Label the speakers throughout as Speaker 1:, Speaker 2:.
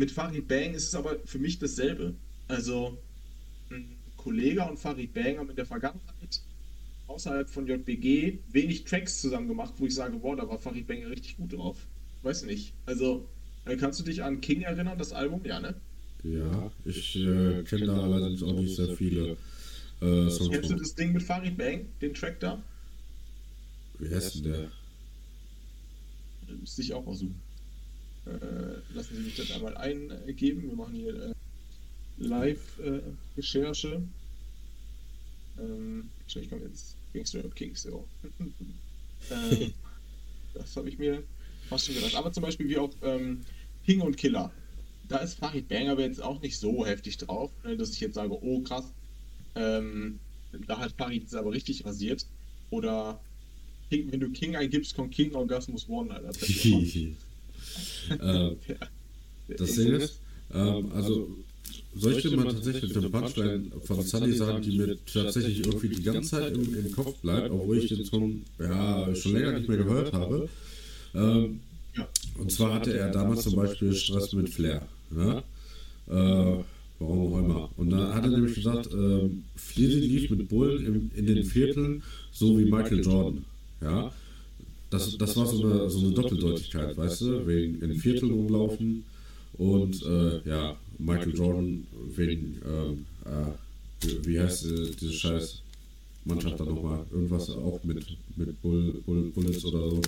Speaker 1: mit Farid Bang ist es aber für mich dasselbe. Also, ein Kollege und Farid Bang haben in der Vergangenheit außerhalb von JBG wenig Tracks zusammen gemacht, wo ich sage, boah, da war Farid Bang richtig gut drauf. Weiß nicht. Also, äh, kannst du dich an King erinnern, das Album? Ja, ne?
Speaker 2: Ja, ich äh, kenne da allerdings auch nicht sehr viele äh, Songs.
Speaker 1: Kennst du das Ding mit Farid Bang, den Track da?
Speaker 2: Wie heißt denn der?
Speaker 1: Das müsste ich auch mal suchen. Äh, lassen Sie mich das einmal eingeben. Wir machen hier äh, Live-Recherche. ähm, ich komme jetzt Gangster Rap Kings, so. ähm, das habe ich mir fast schon gedacht. Aber zum Beispiel wie auch ähm, King und Killer. Da ist Farid Bang aber jetzt auch nicht so heftig drauf, ne, dass ich jetzt sage, oh krass, ähm, da hat Farid es aber richtig rasiert. Oder King, wenn du King eingibst, kommt King Orgasmus One, Alter.
Speaker 2: Äh, das Ding ist, ähm, also sollte man tatsächlich mit dem Punchline von Sunny sagen, die mir tatsächlich irgendwie die ganze Zeit im, im Kopf bleibt, obwohl ich den Song ja, schon länger nicht mehr gehört habe. Ähm, und zwar hatte er damals zum Beispiel Stress mit Flair. Ja? Äh, warum auch immer. Und dann hat er nämlich gesagt, äh, Fleasy lief mit Bullen in, in den Vierteln, so wie Michael Jordan. Ja? Das, das war so eine, so eine Doppeldeutigkeit, weißt du? Wegen in Vierteln rumlaufen und äh, ja, Michael Jordan wegen, ähm, äh, wie heißt äh, diese scheiß Mannschaft da nochmal? Irgendwas auch mit, mit Bull, Bull, Bullets oder so.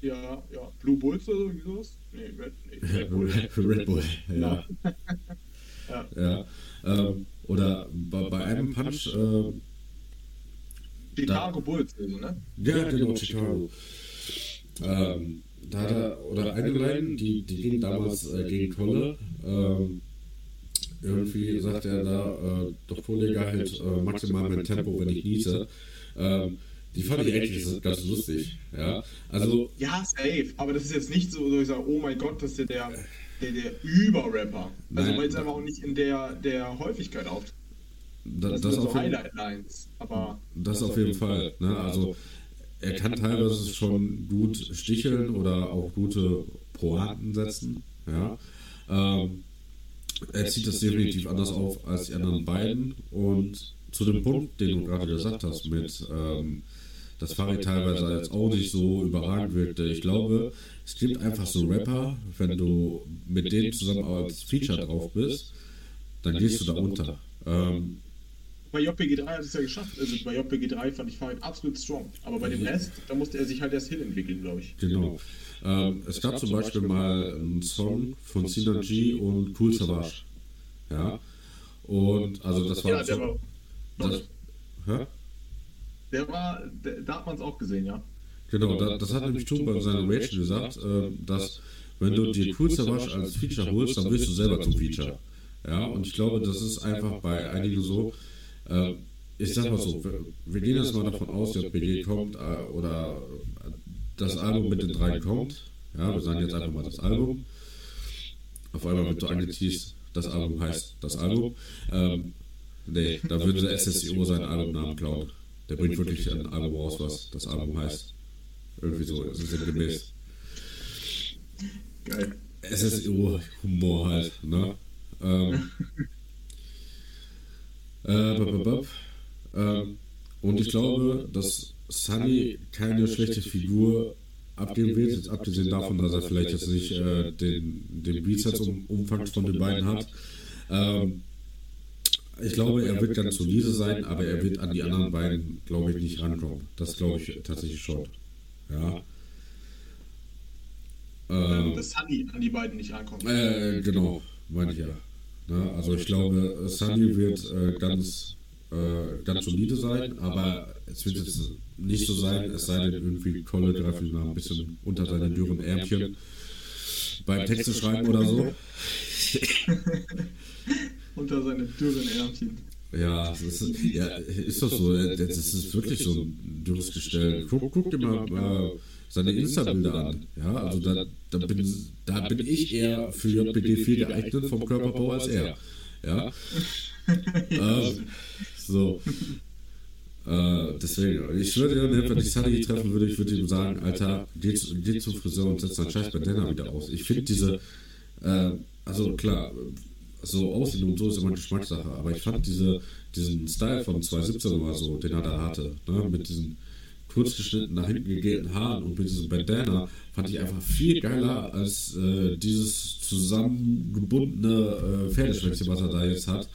Speaker 1: Ja, ja, Blue Bulls oder sowas? Nee, Red, nee, Red Bull.
Speaker 2: Red Bull, ja. ja. ja. Ähm, oder bei, bei einem Punch. Äh,
Speaker 1: Chicago Bulls, also, ne?
Speaker 2: Ja, ja genau, Chicago. Ähm, da hat er, oder eine Line, die, die ging damals äh, gegen Kolle. Ähm, irgendwie sagt er da, äh, doch Kollege halt äh, maximal mein Tempo, wenn ich niese. Ähm, die fand ich eigentlich ganz lustig. Ja, also.
Speaker 1: Ja, safe. Aber das ist jetzt nicht so, so ich sage, oh mein Gott, das ist ja der, der, der Überrapper. Also, weil es einfach auch nicht in der, der Häufigkeit auftritt.
Speaker 2: Da, das, das sind so
Speaker 1: Highlight-Lines. Aber.
Speaker 2: Das, das auf jeden Fall. Ne? Also, er kann teilweise schon gut sticheln oder auch gute Pointen setzen. Ja. Ähm, er zieht das definitiv anders auf als die anderen beiden. Und zu dem Punkt, den du gerade gesagt hast, mit ähm, dass Farid teilweise als auch nicht so überragend wirkte. Ich glaube, es gibt einfach so Rapper, wenn du mit denen zusammen als Feature drauf bist, dann gehst du da unter. Ähm,
Speaker 1: bei JPG 3 hat es ja geschafft. Also bei JPG 3 fand ich Farid absolut strong. Aber bei dem Rest, da musste er sich halt erst hinentwickeln, glaube ich.
Speaker 2: Genau. Ähm, es gab zum Beispiel mal einen Song von Synergy und Cool Savage. Ja. Und also das war. Ja, der war. Das,
Speaker 1: hä? Der war, der, da hat man es auch gesehen, ja.
Speaker 2: Genau, da, das hat nämlich Toon bei seiner Rachel gesagt, äh, dass wenn du dir Cool Savage als Feature holst, dann wirst du selber zum Feature. Ja, und ich glaube, das ist einfach bei einigen so. Äh, ich sag mal so, wir, wir gehen jetzt mal davon aus, dass BG kommt äh, oder das Album mit den drei kommt. Ja, wir sagen jetzt einfach mal das Album. Auf einmal wird so angeteased, das Album heißt das Album. Ähm, nee, da würde der SSIO seinen Albumnamen klauen. Der bringt wirklich ein Album raus, was das Album heißt. Irgendwie so, sinngemäß.
Speaker 1: Geil.
Speaker 2: SSIO-Humor halt, ne? Ähm, äh, ähm, und ich glaube, dass Sunny keine schlechte Figur abgeben wird, jetzt abgesehen davon, dass er vielleicht jetzt nicht äh, den, den Bizeps-Umfang von den beiden hat. Ähm, ich glaube, er wird ganz solide sein, aber er wird an die anderen beiden, glaube ich, nicht rankommen. Das glaube ich tatsächlich schon. Ja.
Speaker 1: Ähm, dass Sunny an die beiden nicht rankommt.
Speaker 2: Äh, genau, meine ich ja. Na, also ich glaube, Sunny wird äh, ganz, äh, ganz solide sein, aber es wird jetzt nicht so sein, es sei denn irgendwie Kolle greift ihm ein bisschen unter seine dürren Ärmchen beim Texte schreiben oder so.
Speaker 1: unter seine dürren Ärmchen.
Speaker 2: Ja, das ist, ja, ist doch so. Das ist wirklich so ein dürres Gestell. Guck, guck dir mal äh, seine Insta-Bilder an. Ja, also da, da, bin, da bin ich eher für JPG 4 geeignet vom Körperbau als er. Ja. ja. Ähm, so. Äh, deswegen, ich würde, ne, wenn ich Sunny treffen würde, ich würde ihm sagen, Alter, geh, geh zum Friseur und setz dein scheiß Bandana wieder aus. Ich finde diese, Äh, also klar, so aussehen und so ist immer Geschmackssache, aber ich fand diese, diesen Style von 2017 oder so, den er da hatte, ne, mit diesen kurzgeschnitten nach hinten gegelten Haaren und mit diesem Bandana fand ich einfach viel geiler als äh, dieses zusammengebundene äh, Pferdeschwänzchen, was er da jetzt hat.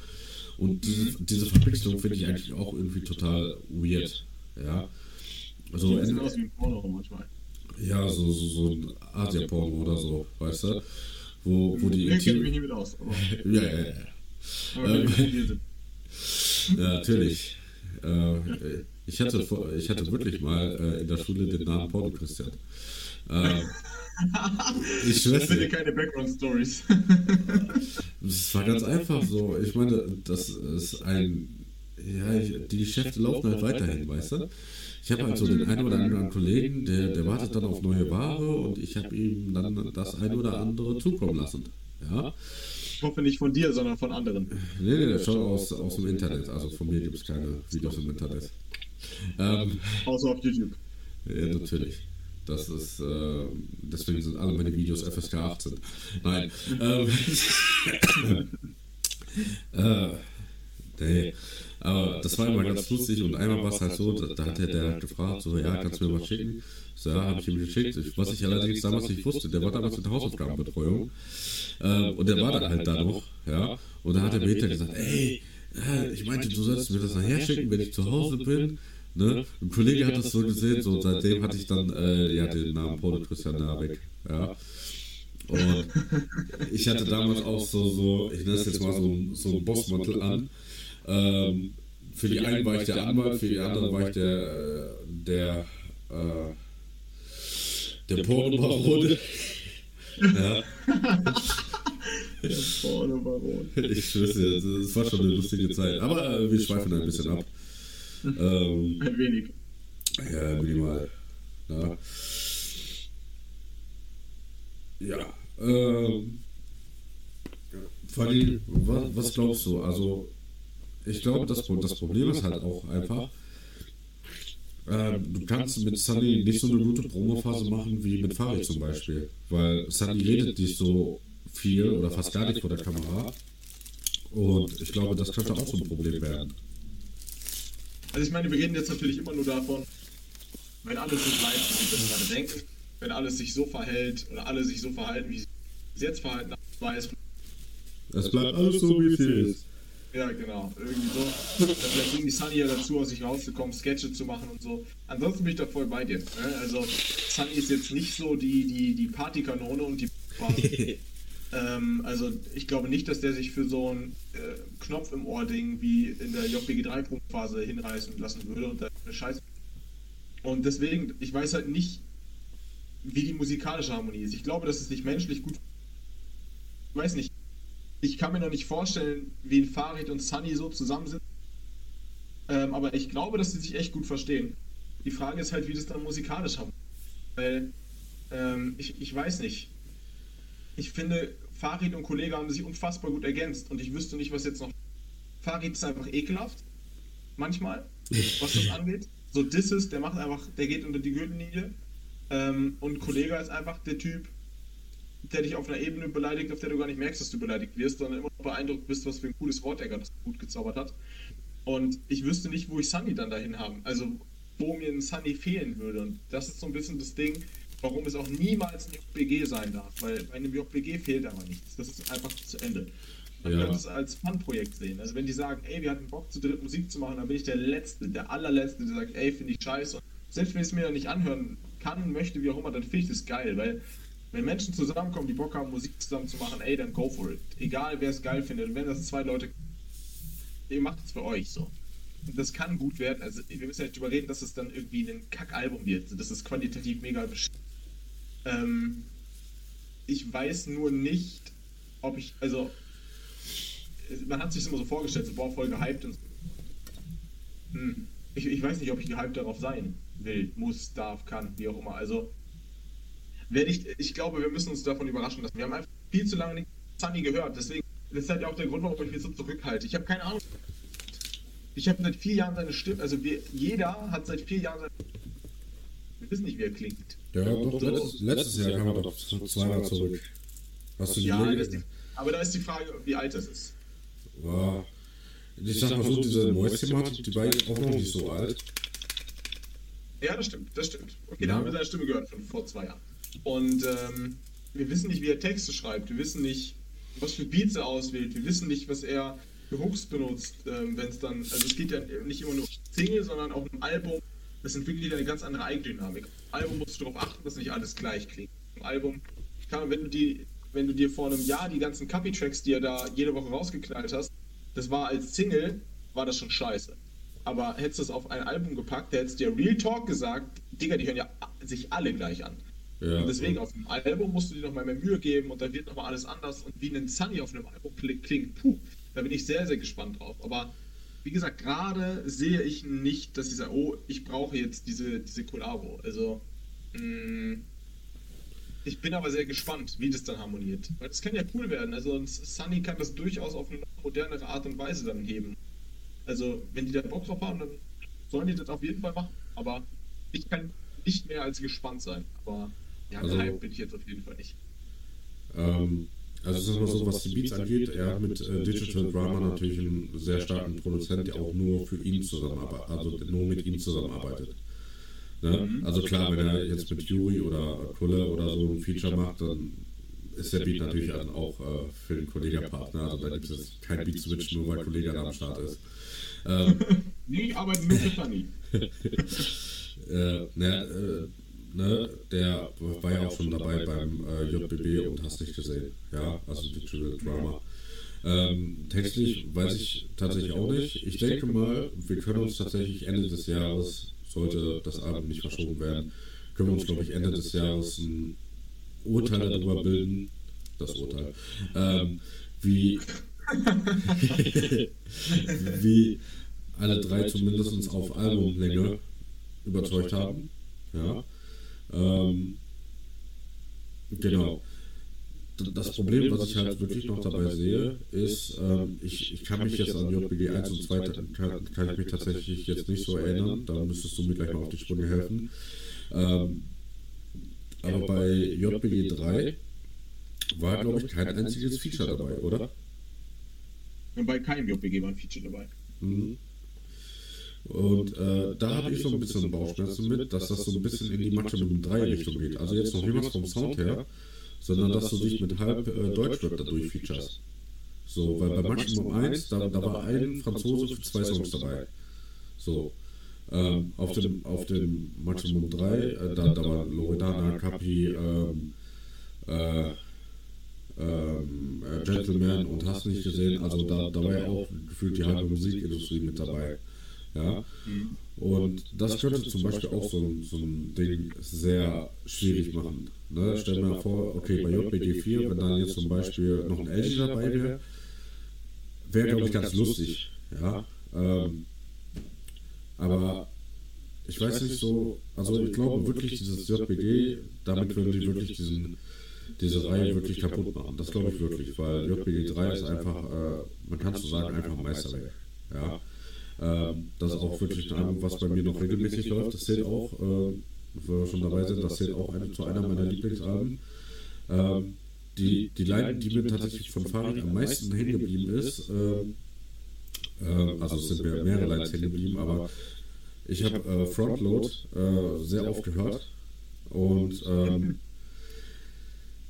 Speaker 2: Und diese, diese Verpixelung finde ich eigentlich auch irgendwie total weird. Ja. Also,
Speaker 1: Sieht aus wie ein Porno manchmal.
Speaker 2: Ja, so, so, so ein Asia-Porno oder so, weißt du? Wo, wo die.
Speaker 1: Ich kenne mich nicht mit aus.
Speaker 2: Ja, ja, ja.
Speaker 1: aber
Speaker 2: Ähm. Ja, natürlich. Äh, ich, hatte, vor- ich hatte wirklich mal äh, in der Schule den Namen Porno Christian. Äh, ich
Speaker 1: Das sind ja keine Background-Stories.
Speaker 2: es war ganz einfach so. Ich meine, das ist ein. Ja, ich, die Geschäfte laufen halt weiterhin, weißt du? Ich habe halt so den einen oder anderen Kollegen, der, der wartet dann auf neue Ware und ich habe ihm dann das ein oder andere zukommen lassen. Ja?
Speaker 1: Ich hoffe nicht von dir, sondern von anderen.
Speaker 2: Nee, nee, das schon aus, aus dem Internet. Also von mir gibt es keine Videos im Internet. Ähm,
Speaker 1: Außer auf YouTube.
Speaker 2: Ja, natürlich. Das ist, äh, deswegen sind alle meine Videos FSK 18. Nein. Ähm, äh, nee. Aber das war immer ganz lustig und einmal war es halt so, da, da hat der, der gefragt, so, ja, kannst du mir was schicken? So, ja, habe ich ihm geschickt. Was ich allerdings damals nicht wusste, der war damals in der Hausaufgabenbetreuung. Äh, und der war dann halt da noch, ja. Und dann hat er mir hinterher gesagt, ey, äh, ich meinte, du sollst mir das nachher schicken, wenn ich zu Hause bin. Ne? Ein Kollege hat das so gesehen, so seitdem hatte ich dann äh, ja, den Namen Paulo Christian Nabek. Ja. Und ich hatte damals auch so, so ich nenne es jetzt mal so, so einen Bossmantel an. Ähm, für die einen war ich der Anwalt, für die anderen war ich der, äh, der, äh, der Pornobaron. ja,
Speaker 1: Porno Baron.
Speaker 2: ich schwöre dir, es war schon eine lustige Zeit. Aber äh, wir schweifen ein bisschen ab. Ähm,
Speaker 1: Ein wenig.
Speaker 2: Ja, minimal. Ja. Ja. Ähm, Fanny, was, was glaubst du? Also, ich glaube, das, das Problem ist halt auch einfach, ähm, du kannst mit Sunny nicht so eine gute Promophase machen wie mit Farid zum Beispiel. Weil Sunny redet nicht so viel oder fast gar nicht vor der Kamera. Und ich glaube, das könnte auch so ein Problem werden.
Speaker 1: Also ich meine, wir reden jetzt natürlich immer nur davon, wenn alles so bleibt, wie wir das gerade denken, wenn alles sich so verhält oder alle sich so verhalten, wie sie sich jetzt verhalten, weiß
Speaker 2: Es bleibt alles so, wie es ist.
Speaker 1: Ja, genau. Irgendwie so. Dann Vielleicht bringen die Sunny ja dazu, aus sich rauszukommen, Sketche zu machen und so. Ansonsten bin ich da voll bei dir. Ne? Also, Sunny ist jetzt nicht so die, die, die Partykanone und die. ähm, also, ich glaube nicht, dass der sich für so ein äh, Knopf im Ohr-Ding wie in der JBG 3-Phase hinreißen lassen würde und da eine Scheiße. Und deswegen, ich weiß halt nicht, wie die musikalische Harmonie ist. Ich glaube, dass es nicht menschlich gut. Ich weiß nicht ich kann mir noch nicht vorstellen, wie ein Farid und Sunny so zusammen sind. Ähm, aber ich glaube, dass sie sich echt gut verstehen. Die Frage ist halt, wie das dann musikalisch haben. Weil, ähm, ich, ich weiß nicht. Ich finde, Farid und Kollege haben sich unfassbar gut ergänzt und ich wüsste nicht, was jetzt noch. Farid ist einfach ekelhaft. Manchmal, was das angeht. So Disses, der macht einfach, der geht unter die Gürtellinie. Ähm, und Kollege ist einfach der Typ, der dich auf einer Ebene beleidigt, auf der du gar nicht merkst, dass du beleidigt wirst, sondern immer noch beeindruckt bist, was für ein cooles Wort er gerade gut gezaubert hat. Und ich wüsste nicht, wo ich Sunny dann dahin haben. Also, wo mir ein Sunny fehlen würde. Und das ist so ein bisschen das Ding, warum es auch niemals ein JBG sein darf. Weil bei einem JBG fehlt aber nichts. Das ist einfach zu Ende. Man
Speaker 2: Ja.
Speaker 1: könnte es als Fun-Projekt sehen. Also, wenn die sagen, ey, wir hatten Bock, zu dritt Musik zu machen, dann bin ich der Letzte, der allerletzte, der sagt, ey, finde ich scheiße. Und selbst wenn ich es mir dann nicht anhören kann, möchte, wie auch immer, dann finde ich das geil, weil wenn Menschen zusammenkommen, die Bock haben, Musik zusammen zu machen, ey, dann go for it. Egal, wer es geil findet. Und wenn das zwei Leute, ihr macht es für euch so. Und das kann gut werden. Also, wir müssen ja nicht drüber reden, dass es dann irgendwie ein Kackalbum wird. Das ist qualitativ mega besch ähm, Ich weiß nur nicht, ob ich, also, man hat sich immer so vorgestellt, so, boah, voll gehypt und so. Hm. Ich, ich weiß nicht, ob ich gehypt darauf sein will, muss, darf, kann, wie auch immer. Also, werde ich, ich glaube, wir müssen uns davon überraschen lassen. Wir haben einfach viel zu lange nicht Sunny gehört. Deswegen, das ist halt auch der Grund, warum ich mich so zurückhalte. Ich habe keine Ahnung. Ich habe seit vier Jahren seine Stimme, also wir, jeder hat seit vier Jahren seine Wir wissen nicht, wie er klingt.
Speaker 2: Ja, doch, letztes, letztes Jahr kam er doch zweimal zurück. Hast du
Speaker 1: die ja, die, aber da ist die Frage, wie alt das ist.
Speaker 2: Ja. Ich sag mal so, diese Moist-Thematik, die war auch noch nicht so alt.
Speaker 1: Ja, das stimmt, das stimmt. Okay, ja. da haben wir seine Stimme gehört von vor zwei Jahren. Und ähm, wir wissen nicht, wie er Texte schreibt. Wir wissen nicht, was für Beats er auswählt. Wir wissen nicht, was er für Hooks benutzt, ähm, wenn es dann, also es geht ja nicht immer nur um Single, sondern auch im Album. Das entwickelt eine ganz andere Eigendynamik. Album musst du darauf achten, dass nicht alles gleich klingt. Im Album, kann, wenn du die, wenn du dir vor einem Jahr die ganzen Copy-Tracks, die er da jede Woche rausgeknallt hast, das war als Single, war das schon scheiße. Aber hättest du es auf ein Album gepackt, hättest du dir Real Talk gesagt, Digga, die hören ja sich alle gleich an. Ja, und deswegen auf dem Album musst du dir nochmal mehr Mühe geben und da wird nochmal alles anders. Und wie ein Sunny auf einem Album klingt, puh, da bin ich sehr, sehr gespannt drauf. Aber wie gesagt, gerade sehe ich nicht, dass dieser, oh, ich brauche jetzt diese, diese Kollabo. Also, mh, mm, ich bin aber sehr gespannt, wie das dann harmoniert. Weil das kann ja cool werden. Also Sunny kann das durchaus auf eine modernere Art und Weise dann heben. Also, wenn die da Bock drauf haben, dann sollen die das auf jeden Fall machen. Aber ich kann nicht mehr als gespannt sein. Aber ja, also, bin ich jetzt auf jeden Fall nicht.
Speaker 2: Ähm, also es ist immer so, was die Beats angeht, er hat mit äh, Digital Drama natürlich einen sehr starken Produzent, der auch nur für ihn zusammenarbeitet, also nur mit ihm zusammenarbeitet. Ne? Mhm. Also klar, wenn er jetzt mit Yuri oder Kulle oder so ein Feature macht, dann ist der Beat natürlich dann auch äh, für den Kollegerpartner. Also da gibt es kein Beat-Switch, nur weil Kollege da am Start ist.
Speaker 1: Ähm, nee, ich arbeite für Sunny.
Speaker 2: äh, ne, äh, ne, der war ja auch schon dabei beim äh, JBB und hast nicht gesehen. Ja, also Digital Drama. Ähm, textlich weiß ich tatsächlich auch nicht. Ich denke mal, wir können uns tatsächlich Ende des Jahres, sollte das Album nicht verschoben werden, können wir uns, glaube ich, Ende des Jahres ein Urteil darüber bilden. Das Urteil. Ähm, wie, wie alle drei zumindest auf Albumlänge überzeugt haben. Ja. Ähm, genau. Das Problem, was ich halt wirklich noch dabei sehe, ist, ähm, ich, ich kann mich jetzt an JBG 1 und 2 kann, kann ich mich tatsächlich jetzt nicht so erinnern, da müsstest du mir gleich mal auf die Sprünge helfen. Ähm, aber bei JBG 3 war, glaube ich, kein einziges Feature dabei, oder?
Speaker 1: Bei keinem JBG war ein Feature dabei. Mhm.
Speaker 2: Und äh, da habe ich so ein bisschen Bauchschmerzen mit, dass das so ein bisschen in die Maximum 3 Richtung geht. Also jetzt noch niemals vom Sound her, sondern dass du dich mit halb äh, Deutschrap dadurch features. So, weil bei Maximum 1, da, da war ein Franzose für zwei Songs dabei. So. Ähm, auf, dem, auf dem Maximum 3, äh, da, da war Loredana, Capi, ähm, äh, ähm, äh, Gentleman und hast nicht gesehen, also da, da war ja auch gefühlt die halbe Musikindustrie mit dabei. Ja? Mhm. Und das könnte zum Beispiel auch so ein, so ein Ding sehr schwierig machen. Ne? Stell dir mal vor, okay, bei JBG 4, wenn dann jetzt zum Beispiel noch ein LG dabei wäre, wäre, glaube ich, ganz lustig. Ja? Ähm, aber ich weiß nicht so, also ich glaube wirklich, dieses JBG, damit würden die wirklich diesen, diese Reihe wirklich kaputt machen. Das glaube ich wirklich, weil JBG 3 ist einfach, äh, man kann so sagen, einfach ein Meisterwerk. Ja? Ähm, das ist auch wirklich ein Album, was bei mir noch regelmäßig läuft. Das zählt auch, äh, wir schon dabei sind, das zählt auch eine, zu einer meiner Lieblingsalben. Ähm, die, die Line, die mir tatsächlich von Farid am meisten hängen geblieben ist, äh, äh, also es sind mir mehrere Lines hängen geblieben, aber ich habe äh, Frontload äh, sehr oft gehört und ähm,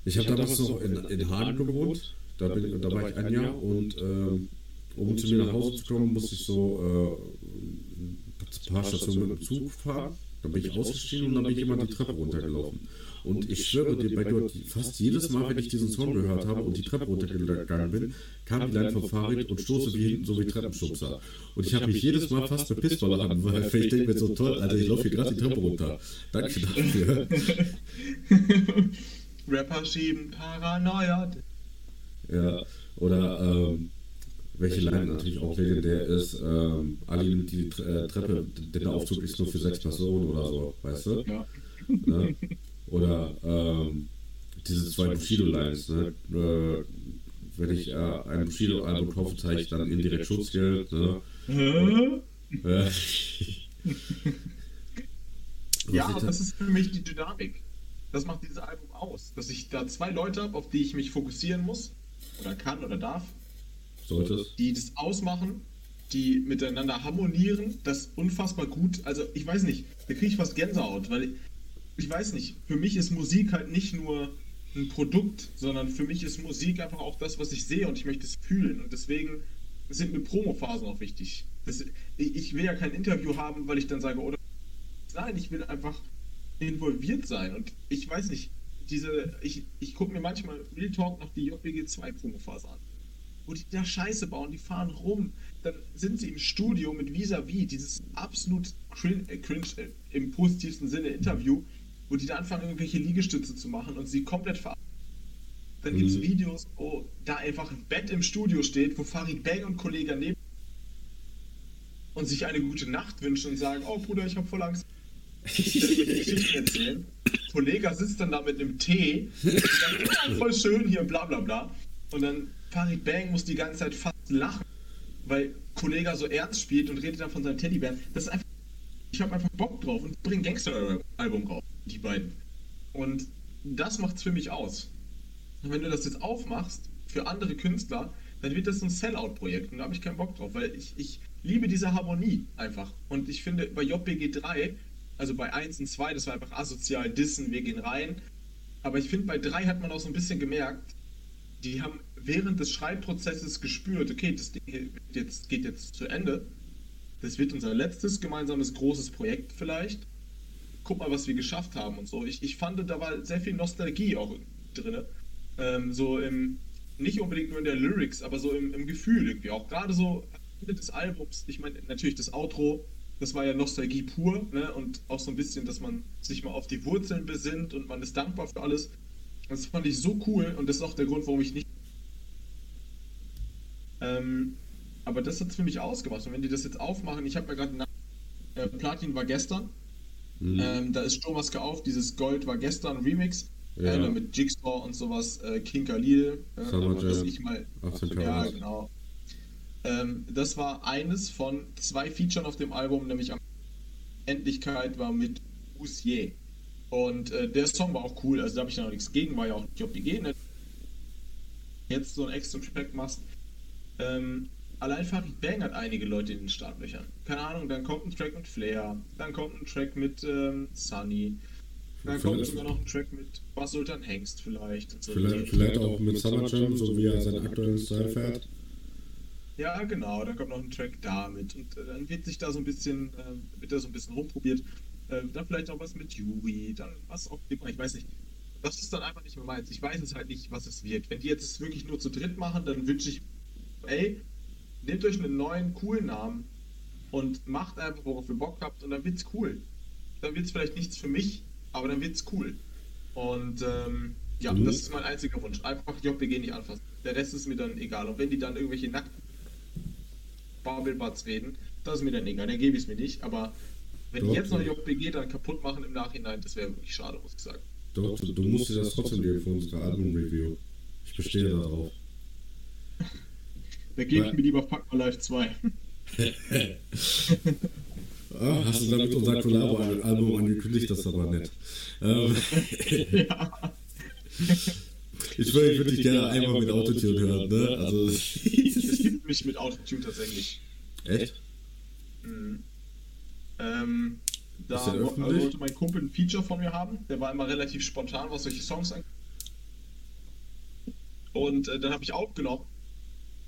Speaker 2: ich habe damals noch in, in Hahn gewohnt, da, bin, da war ich ein Jahr und ähm, um zu mir nach Hause zu kommen, musste ich so äh, ein paar Stationen mit dem Zug fahren. Dann bin ich ausgestiegen und dann bin ich immer die Treppe runtergelaufen. Und ich schwöre dir, bei dort, fast jedes Mal, wenn ich diesen Song gehört habe und die Treppe runtergegangen bin, kam die Line von Farid und stoße wie hinten so wie Treppenschubser. Und ich habe mich jedes Mal fast bepisst vor Lachen, weil ich denke mir so toll, Alter, ich laufe hier gerade die Treppe runter. Danke dafür.
Speaker 1: Rapper schieben Paranoia.
Speaker 2: Ja, oder ähm, welche Line natürlich auch legendär ist, ähm, Ali nimmt die äh, Treppe, der Aufzug ist nur für sechs Personen oder so, weißt du? Ja. Ne? Oder ähm, diese zwei Bushido-Lines, ne? Äh, wenn ich äh, ein Bushido-Album kaufe, zeige ich dann indirekt Schutzgeld, ne?
Speaker 1: ja, das ist für mich die Dynamik. das macht dieses Album aus. Dass ich da zwei Leute habe, auf die ich mich fokussieren muss. Oder kann oder darf.
Speaker 2: Solltest.
Speaker 1: Die das ausmachen, die miteinander harmonieren, das unfassbar gut. Also ich weiß nicht, da kriege ich fast Gänsehaut, weil ich weiß nicht, für mich ist Musik halt nicht nur ein Produkt, sondern für mich ist Musik einfach auch das, was ich sehe und ich möchte es fühlen. Und deswegen sind mir Promophasen auch wichtig. Das, ich will ja kein Interview haben, weil ich dann sage, oder nein, ich will einfach involviert sein. Und ich weiß nicht, diese, ich, ich gucke mir manchmal Real Talk noch die JBG 2 Promophase an. Wo die da Scheiße bauen, die fahren rum, dann sind sie im Studio mit Vis-a-vis, dieses absolut cringe, äh, cringe äh, im positivsten Sinne Interview, wo die da anfangen, irgendwelche Liegestütze zu machen und sie komplett ver. Dann gibt es mhm. Videos, wo da einfach ein Bett im Studio steht, wo Farid Bang und Kollege neben und sich eine gute Nacht wünschen und sagen, oh Bruder, ich habe voll Angst. Kollege sitzt dann da mit einem Tee und sagt, voll schön hier, bla bla bla. Und dann Farid Bang muss die ganze Zeit fast lachen, weil Kollege so ernst spielt und redet dann von seinem Teddybär. Das ist einfach. Ich habe einfach Bock drauf und bringe Gangster-Album raus, die beiden. Und das macht's für mich aus. Und wenn du das jetzt aufmachst für andere Künstler, dann wird das ein Sellout-Projekt und da habe ich keinen Bock drauf, weil ich, ich liebe diese Harmonie einfach. Und ich finde bei JBG 3, also bei 1 und 2, das war einfach asozial dissen, wir gehen rein. Aber ich finde bei 3 hat man auch so ein bisschen gemerkt, die haben während des Schreibprozesses gespürt, okay, das Ding jetzt, geht jetzt zu Ende. Das wird unser letztes gemeinsames großes Projekt vielleicht. Guck mal, was wir geschafft haben und so. Ich, ich fand, da war sehr viel Nostalgie auch drin. Ähm, so im, nicht unbedingt nur in der Lyrics, aber so im, im Gefühl irgendwie. Auch gerade so Ende des Albums. Ich meine, natürlich das Outro, das war ja Nostalgie pur, ne? Und auch so ein bisschen, dass man sich mal auf die Wurzeln besinnt und man ist dankbar für alles. Das fand ich so cool und das ist auch der Grund, warum ich nicht. Ähm, aber das hat es für mich ausgemacht. Und wenn die das jetzt aufmachen, ich habe mir gerade äh, Platin war gestern. Mhm. Ähm, da ist Stromaske auf, dieses Gold war gestern Remix. Ja. Äh, mit Jigsaw und sowas, äh, King Khalil, äh, was ich mal. ja, genau. Ähm, das war eines von zwei Featuren auf dem Album, nämlich am Endlichkeit war mit Usier. Und äh, der Song war auch cool, also da habe ich noch nichts gegen, war ja auch JPG. Ne? Jetzt so ein extra Track machst. Ähm, allein Farid Bang hat einige Leute in den Startlöchern. Keine Ahnung, dann kommt ein Track mit Flair, dann kommt ein Track mit ähm, Sunny, dann vielleicht, kommt sogar noch ein Track mit Bas Sultan Hengst vielleicht.
Speaker 2: So vielleicht, vielleicht auch mit Summer Jam, so wie er seinen aktuellen Style fährt.
Speaker 1: Ja, genau, dann kommt noch ein Track damit und äh, dann wird sich da so ein bisschen, äh, wird da so ein bisschen rumprobiert. Äh, dann vielleicht auch was mit Yuri, dann was auch immer, ich weiß nicht. Das ist dann einfach nicht mehr meins. Ich weiß es halt nicht, was es wird. Wenn die jetzt wirklich nur zu dritt machen, dann wünsche ich, ey, nehmt euch einen neuen, coolen Namen und macht einfach, worauf ihr Bock habt und dann wird's cool. Dann wird's vielleicht nichts für mich, aber dann wird's cool. Und ähm, ja, mhm. das ist mein einziger Wunsch. Einfach JPG nicht anfassen. Der Rest ist mir dann egal. Und wenn die dann irgendwelche nackten Babelbatz reden, das ist mir dann egal, dann gebe ich es mir nicht. Aber wenn die jetzt noch JPG dann kaputt machen im Nachhinein, das wäre wirklich schade, muss ich sagen.
Speaker 2: Doch, du, du musst dir das trotzdem geben für unsere Album-Review. Ich bestehe darauf.
Speaker 1: da gebe ich mir lieber Pack mal Live 2.
Speaker 2: ah, hast du damit unser Collabo-Album angekündigt? Das ist aber nett. Ähm, ja. Ich würde würd dich gerne einmal mit Autotune hören, ne? Also,
Speaker 1: es gibt mich mit Autotune tatsächlich.
Speaker 2: Echt?
Speaker 1: Mhm. Ähm, da wollte mein Kumpel ein Feature von mir haben. Der war immer relativ spontan, was solche Songs angeht. Und äh, dann habe ich aufgenommen.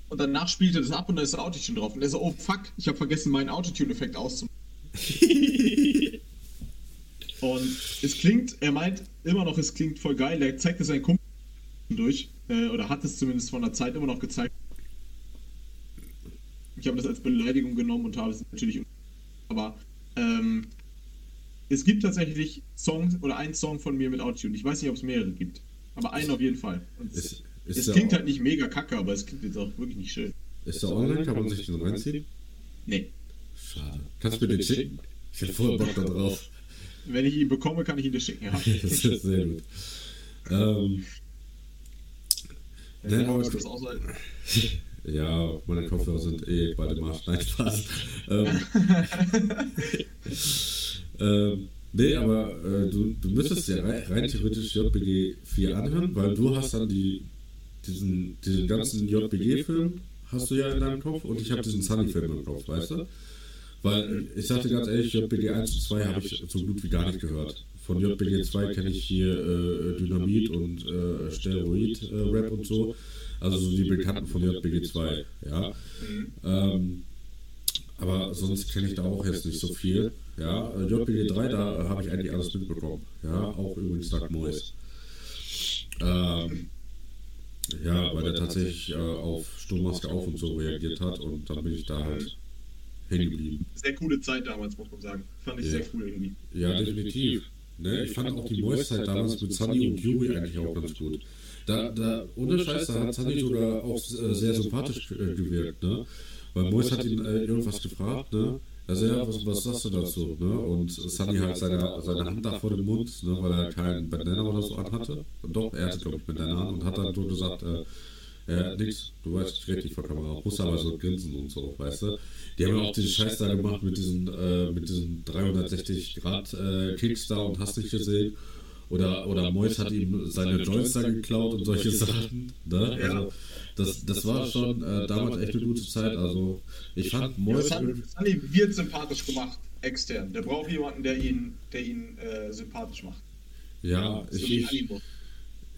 Speaker 1: Und danach spielte das ab und da ist ein Autotune drauf. Und er so, oh fuck, ich habe vergessen, meinen Autotune-Effekt auszumachen. und es klingt, er meint immer noch, es klingt voll geil. Er zeigt es seinen Kumpel durch. Äh, oder hat es zumindest von der Zeit immer noch gezeigt. Ich habe das als Beleidigung genommen und habe es natürlich. Aber ähm, es gibt tatsächlich Songs oder einen Song von mir mit Autotune. Ich weiß nicht, ob es mehrere gibt. Aber einen auf jeden Fall. Ist, ist es klingt halt nicht mega kacke, aber es klingt jetzt auch wirklich nicht schön.
Speaker 2: Ist der online? Kann man sich den reinziehen?
Speaker 1: Nee.
Speaker 2: Schade. Kannst du mir den schicken? Ich hätte voll Bock da drauf.
Speaker 1: Wenn ich ihn bekomme, kann ich ihn dir schicken, ja.
Speaker 2: das ist sehr gut. Ähm,
Speaker 1: Nein, aber das auch
Speaker 2: Ja, meine Kopfhörer sind eh bei dem Marsch. Nein, Spaß. ähm, ähm, Nee, aber äh, du, du müsstest ja rein, rein theoretisch JBG 4 anhören, weil du hast dann die, diesen, diesen ganzen JBG-Film hast du ja in deinem Kopf und ich habe diesen Sunny-Film im Kopf, weißt du? Weil ich sagte ganz ehrlich, JBG 1 und 2 habe ich so gut wie gar nicht gehört. Von JBG 2 kenne ich hier äh, Dynamit und äh, Steroid-Rap und so. Also so die Bekannten von JBG 2, ja. Ähm, aber sonst kenne ich da auch jetzt nicht so viel. Ja, JBG 3, da habe ich eigentlich alles mitbekommen. Ja, auch übrigens Doug Moyes. Ähm, ja, weil er tatsächlich äh, auf Sturmmaske auf und so reagiert hat und dann bin ich da halt hängen geblieben.
Speaker 1: Sehr coole Zeit damals, muss man sagen. Fand ich
Speaker 2: ja.
Speaker 1: sehr cool irgendwie.
Speaker 2: Ja, definitiv. Ne, ich fand auch die Moist-Zeit damals mit Sunny und Yuri eigentlich auch ganz gut. Da, da, ohne Scheiß, da hat Sunny sogar auch äh, sehr sympathisch äh, gewirkt, ne? Weil Mois hat ihn äh, irgendwas gefragt, ne? Also ja, was, was sagst du dazu? Ne? Und Sunny halt seine, seine Hand da vor dem Mund, ne? weil er keinen Bandana oder so anhatte. Doch, er hatte, glaube ich, Bandana an und hat dann so gesagt, äh, ja, nix, du weißt, ich rede nicht vor Kamera, muss aber so grinsen und so, weißt du? Die haben ja auch diesen Scheiß da gemacht mit diesen, äh, mit diesen 360 Grad äh, Kicks da und hast nicht gesehen. Oder, oder Mois hat ihm seine Joints da geklaut und solche Sachen. Ne? Also, das, das war schon äh, damals echt eine gute Zeit. Also, ich fand Mois.
Speaker 1: Ja, Sunny wird sympathisch gemacht, extern. Der braucht jemanden, der ihn, der ihn äh, sympathisch macht.
Speaker 2: Ja,
Speaker 1: So
Speaker 2: ich, ich,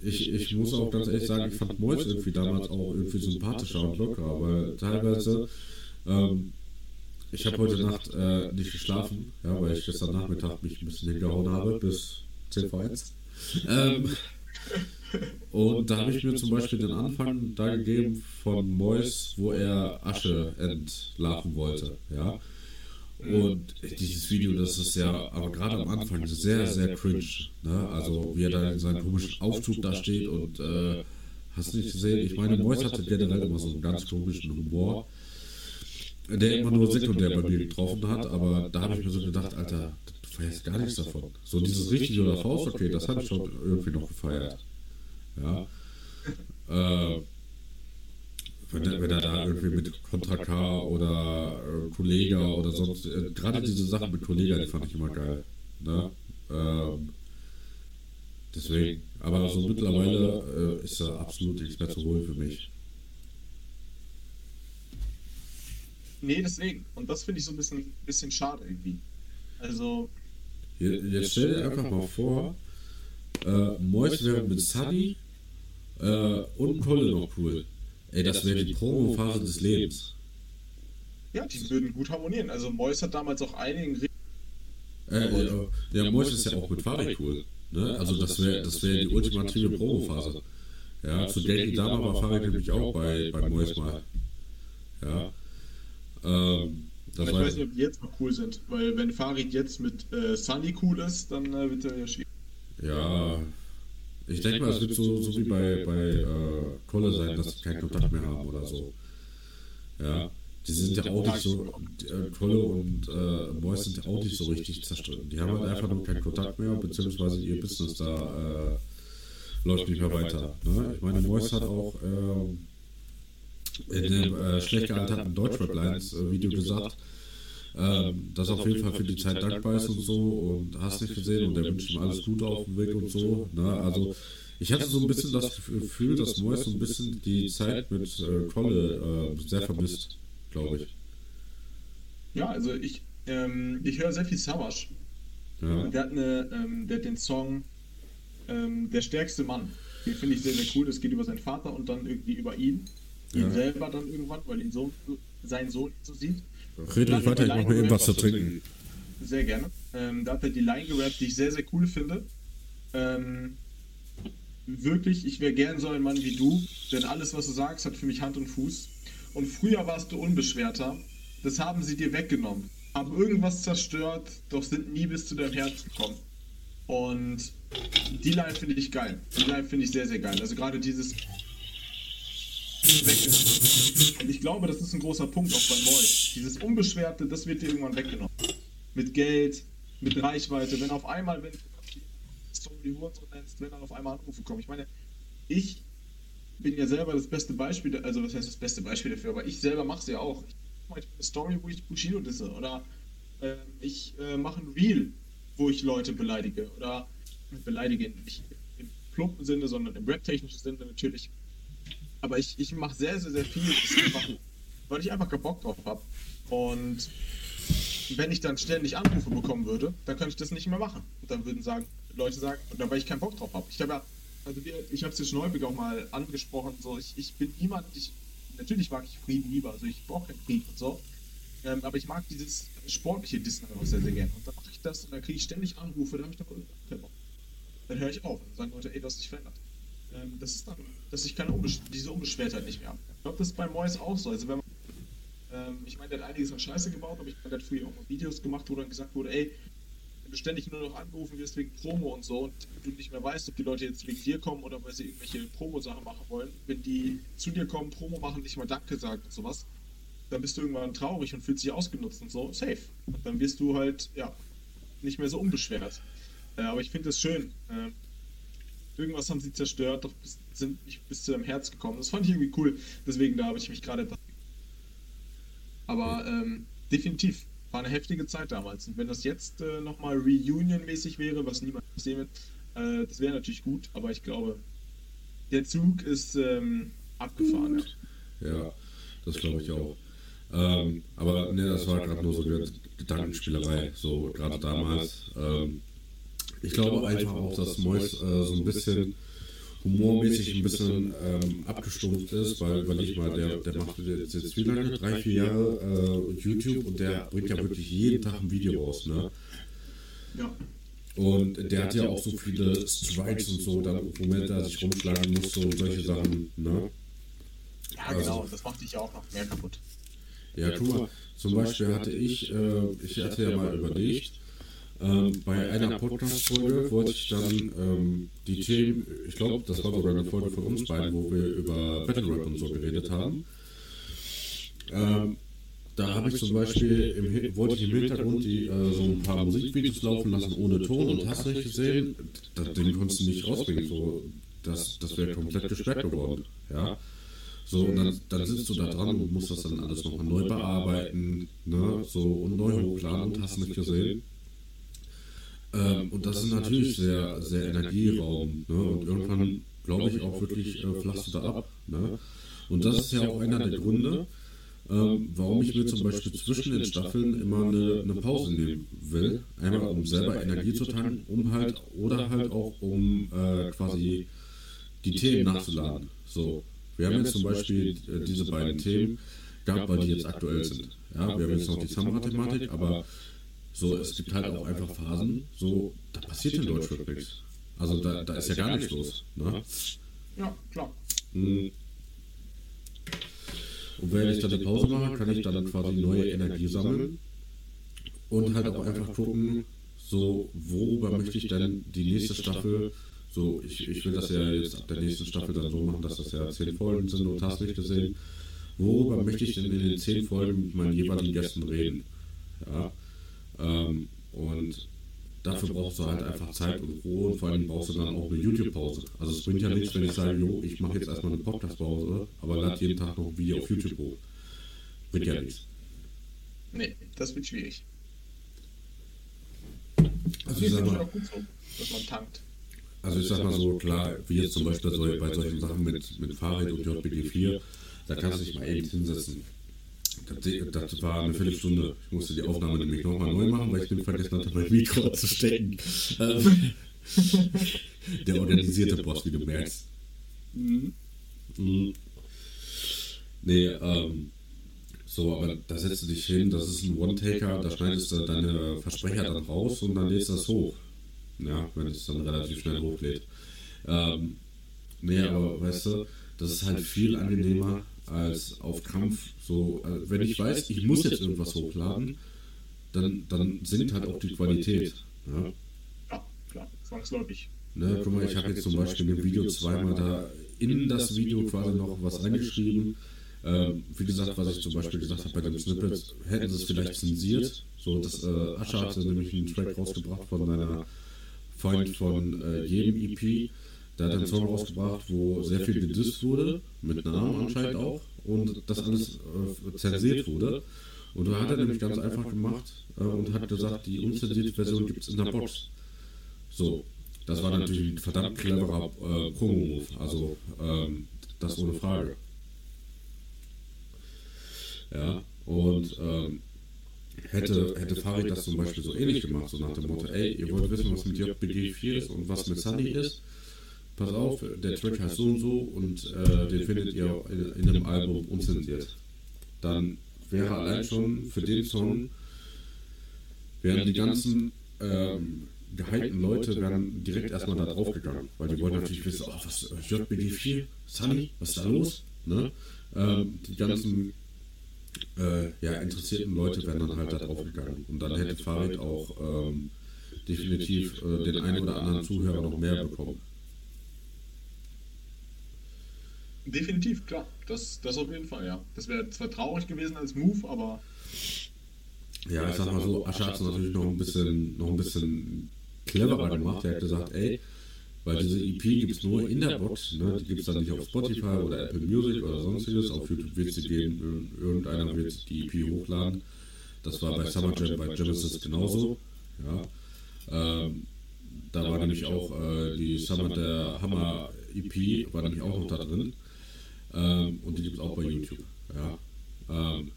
Speaker 2: ich, ich muss auch ganz ehrlich sagen, ich fand Mois irgendwie damals auch irgendwie sympathischer und lockerer, weil teilweise. Ähm, ich habe heute Nacht äh, nicht geschlafen, ja, weil ich gestern Nachmittag mich ein bisschen hingehauen habe, bis 10 vor 1. Ähm, und da habe ich mir zum Beispiel den Anfang da gegeben von Mois, wo er Asche entlarven wollte, ja. Und dieses Video, das ist ja, aber gerade am Anfang sehr, sehr cringe. Ne? Also wie er da in seinem komischen Aufzug da steht und äh, hast nicht gesehen, ich meine, Mois hatte generell immer so einen ganz komischen Humor der immer nur sekundär bei mir getroffen hat, aber da habe ich mir so gedacht, Alter, du feierst gar nichts davon. So dieses richtig oder Faust, okay, das habe ich schon irgendwie noch gefeiert. Ja. Äh, wenn, er, wenn er da irgendwie mit Contra K oder äh, Kollega oder sonst, äh, gerade diese Sachen mit Kollega, die fand ich immer geil. Ne? Ähm, deswegen, aber so mittlerweile äh, ist da absolut nichts mehr zu holen für mich.
Speaker 1: Nee, deswegen. Und das finde ich so ein bisschen, bisschen schade irgendwie. Also,
Speaker 2: Je- Jetzt stell dir einfach mal vor, äh, Mois wäre mit Sunny äh, und Kolle noch cool. Ey, das wäre die Promo-Phase des Lebens.
Speaker 1: ja, die würden gut harmonieren. Also, Mois hat damals auch einigen.
Speaker 2: Äh, äh, der Mois ist ja auch mit Farid cool. Ne? Also das wäre das wär die ultimative Promo-Phase. Ja, zu Daily Dama war Farid nämlich auch bei, bei Mois mal. Ja. Ähm, das
Speaker 1: ich
Speaker 2: war,
Speaker 1: weiß nicht, ob die jetzt noch cool sind, weil wenn Farid jetzt mit äh, Sunny cool ist, dann äh, wird er ja schwierig.
Speaker 2: ja, ich denke mal, es wird so, so wie bei, bei äh, Kolle sein, dass sie keinen Kontakt mehr haben oder so. Ja, die sind ja auch nicht so, äh, Kolle und äh, Mois sind ja auch nicht so richtig zerstritten. Die haben halt einfach nur keinen Kontakt mehr, beziehungsweise ihr Business da äh, läuft nicht mehr weiter. Ne? Ich meine, Mois hat auch ähm, in dem äh, schlecht gealterten Deutschrap Lines äh, Video gesagt, ähm, dass er auf jeden Fall für die Zeit dankbar ist und so und hast nicht gesehen und er wünscht ihm alles Gute auf dem Weg und so. Ne? Also ich hatte so ein bisschen das Gefühl, dass Mois so ein bisschen die Zeit mit äh, Kolle äh, sehr vermisst, glaube ich.
Speaker 1: Ja, also ich, ähm, ich höre sehr viel Savage.
Speaker 2: Ja.
Speaker 1: Der hat, eine, ähm, der hat den Song ähm, Der stärkste Mann. Den finde ich sehr, sehr cool. Das geht über seinen Vater und dann irgendwie über ihn. Ihn
Speaker 2: Ja.
Speaker 1: selber dann irgendwann, weil ihn so, sein Sohn so sieht.
Speaker 2: Friedrich, warte, ich mach mir eben was zu trinken.
Speaker 1: Sehr gerne. Ähm, da hat er die Line gerappt, die ich sehr, sehr cool finde. Ähm, wirklich, ich wäre gern so ein Mann wie du, denn alles, was du sagst, hat für mich Hand und Fuß. Und früher warst du unbeschwerter. Das haben sie dir weggenommen. Haben irgendwas zerstört, doch sind nie bis zu deinem Herz gekommen. Und die Line finde ich geil. Die Line finde ich sehr, sehr geil. Also gerade dieses. Und ich glaube, das ist ein großer Punkt auch bei Moy. Dieses Unbeschwerte, das wird dir irgendwann weggenommen. Mit Geld, mit Reichweite. Wenn auf einmal, wenn die Hurensohn nennst, wenn dann auf einmal Anrufe kommen. Ich meine, ich bin ja selber das beste Beispiel, also was heißt das beste Beispiel dafür, aber ich selber mache es ja auch. Ich mache eine Story, wo ich Bushido disse oder äh, ich äh, mache ein Reel wo ich Leute beleidige oder beleidige nicht im plumpen Sinne, sondern im rap-technischen Sinne natürlich. Aber ich, ich mache sehr, sehr, sehr viel, einfach, weil ich einfach keinen Bock drauf habe. Und wenn ich dann ständig Anrufe bekommen würde, dann könnte ich das nicht mehr machen. Und dann würden sagen, Leute sagen, und weil ich keinen Bock drauf habe. Ich habe ja, also ich habe es jetzt häufig auch mal angesprochen, so ich, ich bin niemand, ich, natürlich mag ich Frieden lieber, also ich brauche keinen Krieg und so. Ähm, aber ich mag dieses sportliche Dissen einfach sehr, sehr gerne. Und dann mache ich das und dann kriege ich ständig Anrufe, dann habe ich doch keinen Bock. Dann höre ich auf und sagen Leute, ey, du hast dich verändert. Ähm, das dann, dass ich keine Unbesch diese Unbeschwertheit nicht mehr habe. Ich glaube, das ist bei Mois auch so. Also wenn man ähm, ich meine, der hat einiges an Scheiße gebaut, aber ich meine, der hat früher auch mal Videos gemacht, wo dann gesagt wurde, ey, wenn du ständig nur noch angerufen wirst wegen Promo und so und du nicht mehr weißt, ob die Leute jetzt wegen dir kommen oder weil sie irgendwelche Promo-Sachen machen wollen, wenn die zu dir kommen, Promo machen, nicht mal Danke sagen und sowas, dann bist du irgendwann traurig und fühlst dich ausgenutzt und so, safe. Und dann wirst du halt, ja, nicht mehr so unbeschwert. Äh, aber ich finde es schön. Äh, irgendwas haben sie zerstört, doch bis, sind nicht bis zu deinem Herz gekommen. Das fand ich irgendwie cool. Deswegen, da habe ich mich gerade etwas aber ähm, definitiv war eine heftige Zeit damals. Und wenn das jetzt äh, nochmal Reunion-mäßig wäre, was niemand sehen wird, äh, das wäre natürlich gut. Aber ich glaube, der Zug ist ähm, abgefahren.
Speaker 2: Ja. ja, das glaube ich auch. Ähm, aber ne, das war gerade nur so eine Gedankenspielerei, so gerade damals. Ähm, ich glaube einfach auch, dass Mois äh, so ein bisschen humormäßig ein bisschen ähm, abgestumpft ist, weil, ich mal, der, der macht jetzt, jetzt wie lange? Drei, vier Jahre äh, YouTube und der bringt ja wirklich jeden Tag ein Video raus, ne? Ja. Und der hat ja auch so viele Strikes und so, dann, womit er sich rumschlagen musste und solche Sachen, ne?
Speaker 1: Ja, genau, also, das macht dich ja auch noch mehr kaputt.
Speaker 2: Ja, guck mal, zum Beispiel hatte ich, äh, ich hatte ja mal überlegt, ähm, bei einer Podcast-Folge wollte ich dann ähm, die Themen, ich glaube, das war sogar eine Folge von uns beiden, wo wir über Battle Rap und so geredet haben. Ähm, da habe ich zum Beispiel, im, wollte ich im Hintergrund die, äh, so ein paar Musikvideos laufen lassen ohne Ton und hast nicht gesehen, das Ding konntest du nicht rausbringen. So, das das wäre komplett gesperrt geworden. Ja. So, und dann, dann sitzt du da dran und musst das dann alles nochmal neu bearbeiten, ne? So und neu hochladen und hast nicht gesehen. Ähm, und das ist natürlich sehr, sehr energieraubend. Ne? Und irgendwann, glaube ich, auch wirklich äh, flachst du da ab. Ne? Und das ist ja auch einer der Gründe, ähm, warum ich mir zum Beispiel zwischen den Staffeln immer eine, eine Pause nehmen will. Einmal um selber Energie zu tanken, um halt, oder halt auch um äh, quasi die Themen nachzuladen. So, wir haben jetzt zum Beispiel äh, diese beiden Themen gehabt, weil die jetzt aktuell sind. Ja, wir haben jetzt noch die Summer-Thematik, aber so, es gibt halt auch einfach Phasen, so, da passiert in Deutschland nichts. Also da, da ist ja gar nichts los. Ne?
Speaker 1: Ja, klar.
Speaker 2: Hm. Und wenn ich dann eine Pause mache, kann ich dann quasi neue Energie sammeln und halt auch einfach gucken, so, worüber möchte ich denn die nächste Staffel, so, ich, ich will das ja jetzt ab der nächsten Staffel dann so machen, dass das ja zehn Folgen sind und hast nicht gesehen, worüber möchte ich denn in den zehn Folgen mit meinen jeweiligen Gästen reden? Ja, ähm, und dafür brauchst du halt einfach Zeit und Ruhe und vor allem brauchst du dann auch eine YouTube-Pause. Also es bringt ja nichts, wenn ich sage, jo, ich mache jetzt erstmal eine Podcast-Pause, aber lade jeden Tag noch ein Video auf YouTube hoch. Bringt ja nichts.
Speaker 1: Nee, das wird schwierig.
Speaker 2: Also ich sag mal, auch gut so, dass man tankt. Also ich sag mal so, klar, wie jetzt zum Beispiel bei solchen Sachen mit, mit Fahrrad und JBG4, da kannst du dich mal eben hinsetzen das, war eine Viertelstunde. Ich musste die Aufnahme nämlich nochmal neu machen, weil ich bin vergessen hatte, mein Mikro zu stecken. Ähm, der organisierte Boss, wie du merkst. Mhm. Mhm. Nee, ähm, so, aber da setzt du dich hin, das ist ein One-Taker, da schneidest du deine Versprecher dann raus und dann lädst du das hoch. Ja, wenn es dann relativ schnell hochlädt. Ähm, nee, aber weißt du, das ist halt viel angenehmer, als auf Kampf. So, äh, wenn ich weiß, ich muss jetzt irgendwas hochladen, dann, dann sinkt halt auch die Qualität.
Speaker 1: Ja, ja klar, zwangsläufig.
Speaker 2: Ne, guck mal, ich habe jetzt zum Beispiel im Video zweimal da in das Video quasi noch was reingeschrieben. Ähm, wie gesagt, was ich zum Beispiel gesagt habe bei den Snippets, hätten sie es vielleicht zensiert. So, das äh, Asche hatte nämlich einen Track rausgebracht von einer Freund von äh, jedem EP der hat einen Song rausgebracht, wo sehr viel gedisst wurde, mit Namen anscheinend auch, und das alles äh, zensiert wurde. Und da hat er nämlich ganz einfach gemacht äh, und hat gesagt, die unzensierte Version gibt es in der Box. So, das war natürlich ein verdammt cleverer äh, Promo-Move, also ähm, das ohne Frage. Ja, und ähm, hätte, hätte Farid das zum Beispiel so ähnlich gemacht, so nach dem Motto, ey, ihr wollt wissen, was mit JBG 4 ist und was mit Sunny ist, pass auf, der Track heißt so und so und äh, den findet ihr in, in einem Album unzensiert. Dann wäre allein schon für den Song, wären die ganzen ähm, gehypten Leute wären direkt erstmal da drauf gegangen, weil die wollen natürlich wissen, oh, was, JBG 4, Sunny, was ist da los? Ne? Ähm, die ganzen äh, ja, interessierten Leute wären dann halt da drauf gegangen. Und dann hätte Farid auch ähm, definitiv äh, den einen oder anderen Zuhörer noch mehr bekommen.
Speaker 1: Definitiv, klar. Das, das auf jeden Fall, ja. Das wäre zwar traurig gewesen als Move, aber.
Speaker 2: Ja, ich sag mal so, Asche hat es natürlich noch ein bisschen, noch ein bisschen cleverer gemacht. Er hat gesagt, ey, weil diese EP gibt es nur in der Box, ne? die gibt es dann nicht auf Spotify oder Apple Music oder sonstiges. Auf YouTube wird sie gehen, irgendeiner wird die EP hochladen. Das war bei Summer Jam, bei Genesis genauso. Ja. Ähm, da war nämlich auch äh, die Summer der Hammer EP, war nämlich auch noch da drin. Ähm, und die gibt es auch bei YouTube. Ja. Ähm,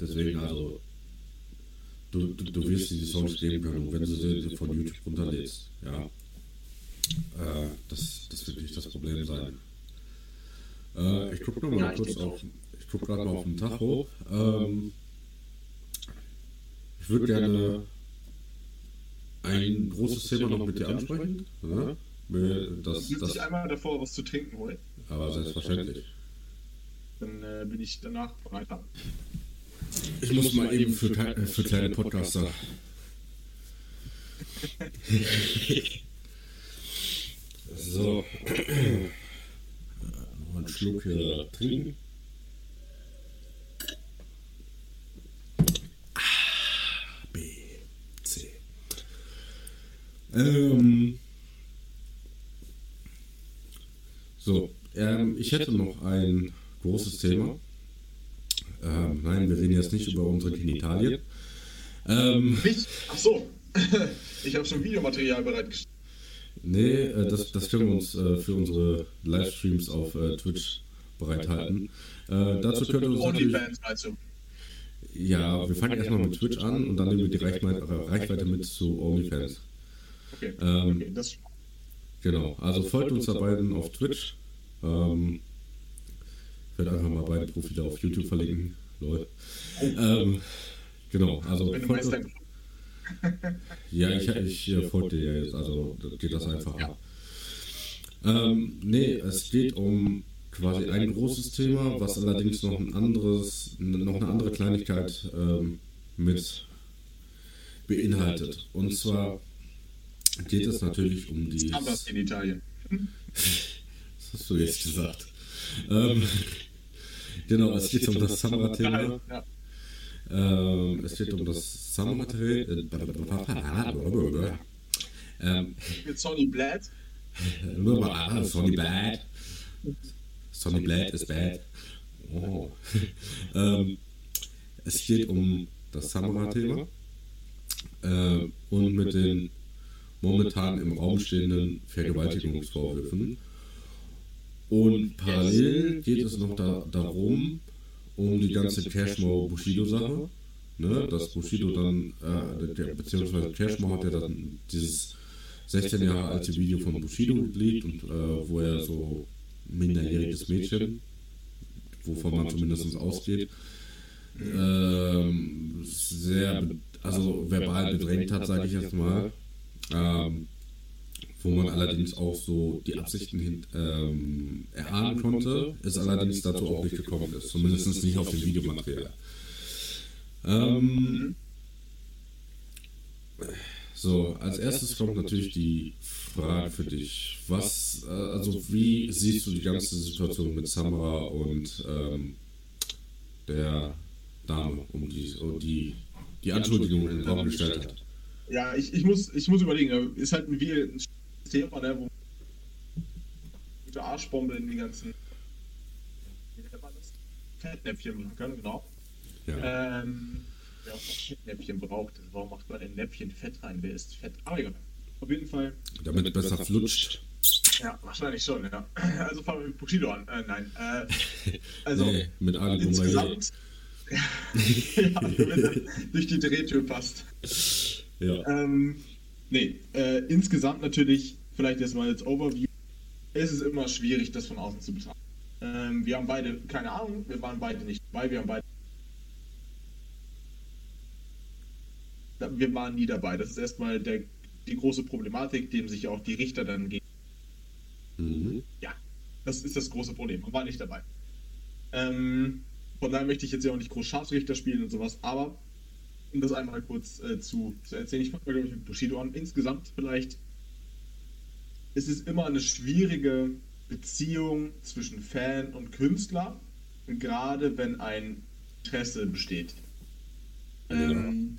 Speaker 2: deswegen also du, du, du wirst die Songs geben können, wenn du sie von YouTube runterlädst. Ja. Äh, das, das wird nicht das Problem sein. Äh, ich gucke noch mal kurz auf. Ich gucke gerade mal auf den Tacho. Ähm, ich würde gerne ein großes Thema noch mit dir ansprechen. Ja?
Speaker 1: Das, das, ich einmal davor was zu trinken holen.
Speaker 2: Aber selbstverständlich.
Speaker 1: Dann äh, bin ich danach bereit.
Speaker 2: Ich, muss, mal eben für, für, für kleine Podcaster. so. Noch einen Schluck hier trinken. A, B, C. Ähm. So, ähm, ich hätte noch ein großes Thema. Ähm, nein, wir reden jetzt nicht über unsere Genitalien.
Speaker 1: Ähm, Ach so, ich habe schon Videomaterial bereitgestellt.
Speaker 2: Nee, äh, das, das können wir uns äh, für unsere Livestreams auf äh, Twitch bereithalten. Äh, dazu können wir uns natürlich... Ja, wir fangen erstmal mit Twitch an und dann nehmen wir die Reichweite, Reichweite mit zu OnlyFans. Okay, ähm, okay das Genau, also folgt uns dabei auf Twitch. Ähm, ich werde einfach mal beide Profile auf YouTube verlinken. Lol. Ähm, genau, also. ja, ich, ich äh, folge dir jetzt, also geht das einfach ab. Ähm, nee, es geht um quasi ein großes Thema, was allerdings noch ein anderes, noch eine andere Kleinigkeit ähm, mit beinhaltet. Und zwar geht es natürlich um die.
Speaker 1: Anders in Italien.
Speaker 2: Was hast du jetzt gesagt? Ähm, Genau, es geht um das Samra-Thema. Ähm, es geht um das Samra-Material.
Speaker 1: Ähm, Mit Sonny Blad.
Speaker 2: Sonny Blad. Sonny Blad ist bad. Oh. ähm, es geht um das Samurai-Thema äh, und mit den momentan im Raum stehenden Vergewaltigungsvorwürfen und parallel geht es noch da, darum, um die ganze Cashmore-Bushido-Sache. Ne, dass Bushido dann, äh, der, beziehungsweise Cashmore hat ja dann dieses 16 Jahre alte Video von Bushido geleakt und äh, wo er so minderjähriges Mädchen, wovon man zumindest ausgeht, ähm, sehr, also verbal bedrängt hat, sage ich jetzt mal. Ähm, wo man allerdings auch so die Absichten hin, ähm, erahnen konnte, es allerdings dazu auch nicht gekommen ist, zumindest nicht auf dem Videomaterial. Ähm, so, als erstes kommt natürlich die Frage für dich. Was, äh, also wie siehst du die ganze Situation mit Samra und ähm, der Dame, um die, um die, die Anschuldigung in den Raum gestellt hat?
Speaker 1: Ja, ich, ich, muss, ich muss überlegen, ist halt wie ein Thema, ne, wo gute Arschbombe in die ganzen Fettnäpfchen machen können, genau. Ja. Ähm, wer auch noch Fettnäpfchen braucht, warum macht man ein Näpfchen Fett rein? Wer ist Fett? Aber egal. Auf jeden Fall.
Speaker 2: Damit, Damit besser flutscht.
Speaker 1: Ja, wahrscheinlich schon, ja. Also fangen wir mit Bushido an. Äh, nein. Äh, also
Speaker 2: nee, mit Ali
Speaker 1: insgesamt, ja, ja, durch die Drehtür passt. Ja. Ähm, nee, äh, insgesamt natürlich, vielleicht erstmal als Overview, ist es immer schwierig, das von außen zu betrachten. Ähm, wir haben beide keine Ahnung, wir waren beide nicht dabei, wir haben beide. Wir waren nie dabei. Das ist erstmal der, die große Problematik, dem sich auch die Richter dann gegen. Mhm. Ja, das ist das große Problem. Man war nicht dabei. Ähm, von daher möchte ich jetzt ja auch nicht groß Scharfrichter spielen und sowas, aber um das einmal kurz äh, zu, zu erzählen, ich fange mal, glaube ich, mit Bushido an. Insgesamt vielleicht ist es immer eine schwierige Beziehung zwischen Fan und Künstler, gerade wenn ein Interesse besteht. Ähm,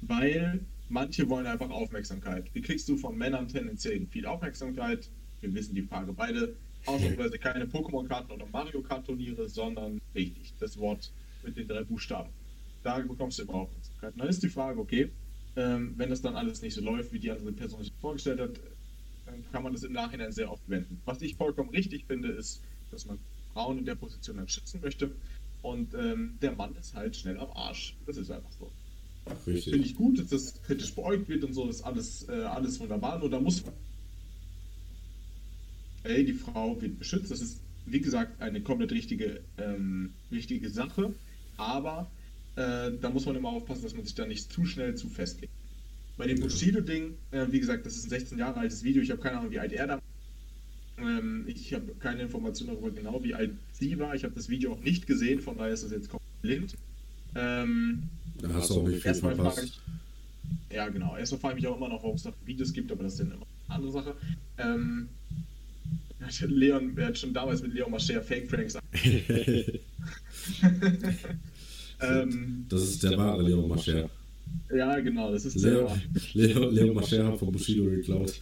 Speaker 1: weil manche wollen einfach Aufmerksamkeit. Wie kriegst du von Männern tendenziell viel Aufmerksamkeit? Wir wissen die Frage beide. Ausnahmsweise keine Pokémon-Karten oder Mario Kart-Turniere, sondern richtig, das Wort mit den drei Buchstaben. Da bekommst du immer Und dann ist die Frage, okay, ähm, wenn das dann alles nicht so läuft, wie die andere Person sich vorgestellt hat, dann kann man das im Nachhinein sehr oft wenden. Was ich vollkommen richtig finde, ist, dass man Frauen in der Position dann schützen möchte. Und ähm, der Mann ist halt schnell am Arsch. Das ist einfach so. Finde ich gut, dass das kritisch beäugt wird und so, ist alles, äh, alles wunderbar. Nur da muss man. Ey, die Frau wird beschützt. Das ist, wie gesagt, eine komplett richtige, ähm, richtige Sache. Aber äh, da muss man immer aufpassen, dass man sich da nicht zu schnell zu festlegt. Bei dem Bushido-Ding, äh, wie gesagt, das ist ein 16 Jahre altes Video. Ich habe keine Ahnung, wie alt er da ähm, Ich habe keine Information darüber genau, wie alt sie war. Ich habe das Video auch nicht gesehen, von daher ist das jetzt komplett blind. Ähm,
Speaker 2: da hast du auch nicht viel verpasst.
Speaker 1: Ich, ja, genau. Erstmal frage ich mich auch immer noch, warum es da Videos gibt, aber das ist dann immer eine andere Sache. Ähm, Leon, er hat schon damals mit Leon Mascher Fake Pranks
Speaker 2: ähm, Das ist der wahre Leon Mascher.
Speaker 1: Ja, genau, das ist
Speaker 2: Leo, der. Leo, Leo Mascher hat von Bushido geklaut.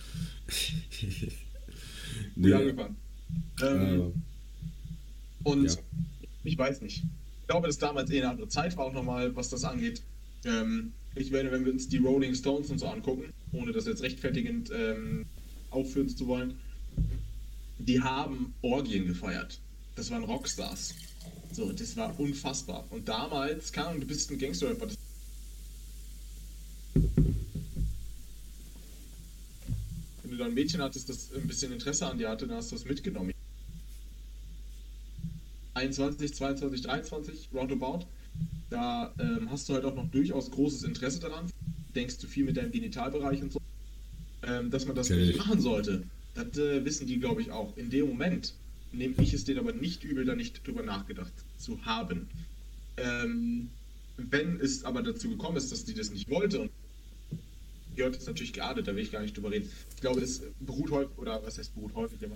Speaker 1: nee. angefangen. Ähm, und ja. ich weiß nicht. Ich glaube, dass damals eh eine andere Zeit war auch nochmal, was das angeht. Ähm, ich werde, wenn wir uns die Rolling Stones und so angucken, ohne das jetzt rechtfertigend ähm, aufführen zu wollen, die haben Orgien gefeiert. Das waren Rockstars. So, das war unfassbar. Und damals, keine Ahnung, du bist ein Gangster-Rapper, das du da ein Mädchen hattest, das ein bisschen Interesse an dir hatte, dann hast du es mitgenommen. 21, 22, 23, roundabout. Da ähm, hast du halt auch noch durchaus großes Interesse daran. Denkst du viel mit deinem Genitalbereich und so. Ähm, dass man das okay. nicht machen sollte. Das äh, wissen die, glaube ich, auch. In dem Moment nehme ich es denen aber nicht übel, da nicht drüber nachgedacht zu haben. Ähm, wenn es aber dazu gekommen ist, dass die das nicht wollte und Jörg ist natürlich geahndet, da will ich gar nicht drüber reden. Ich glaube, es beruht häufig, oder was heißt beruht häufig immer,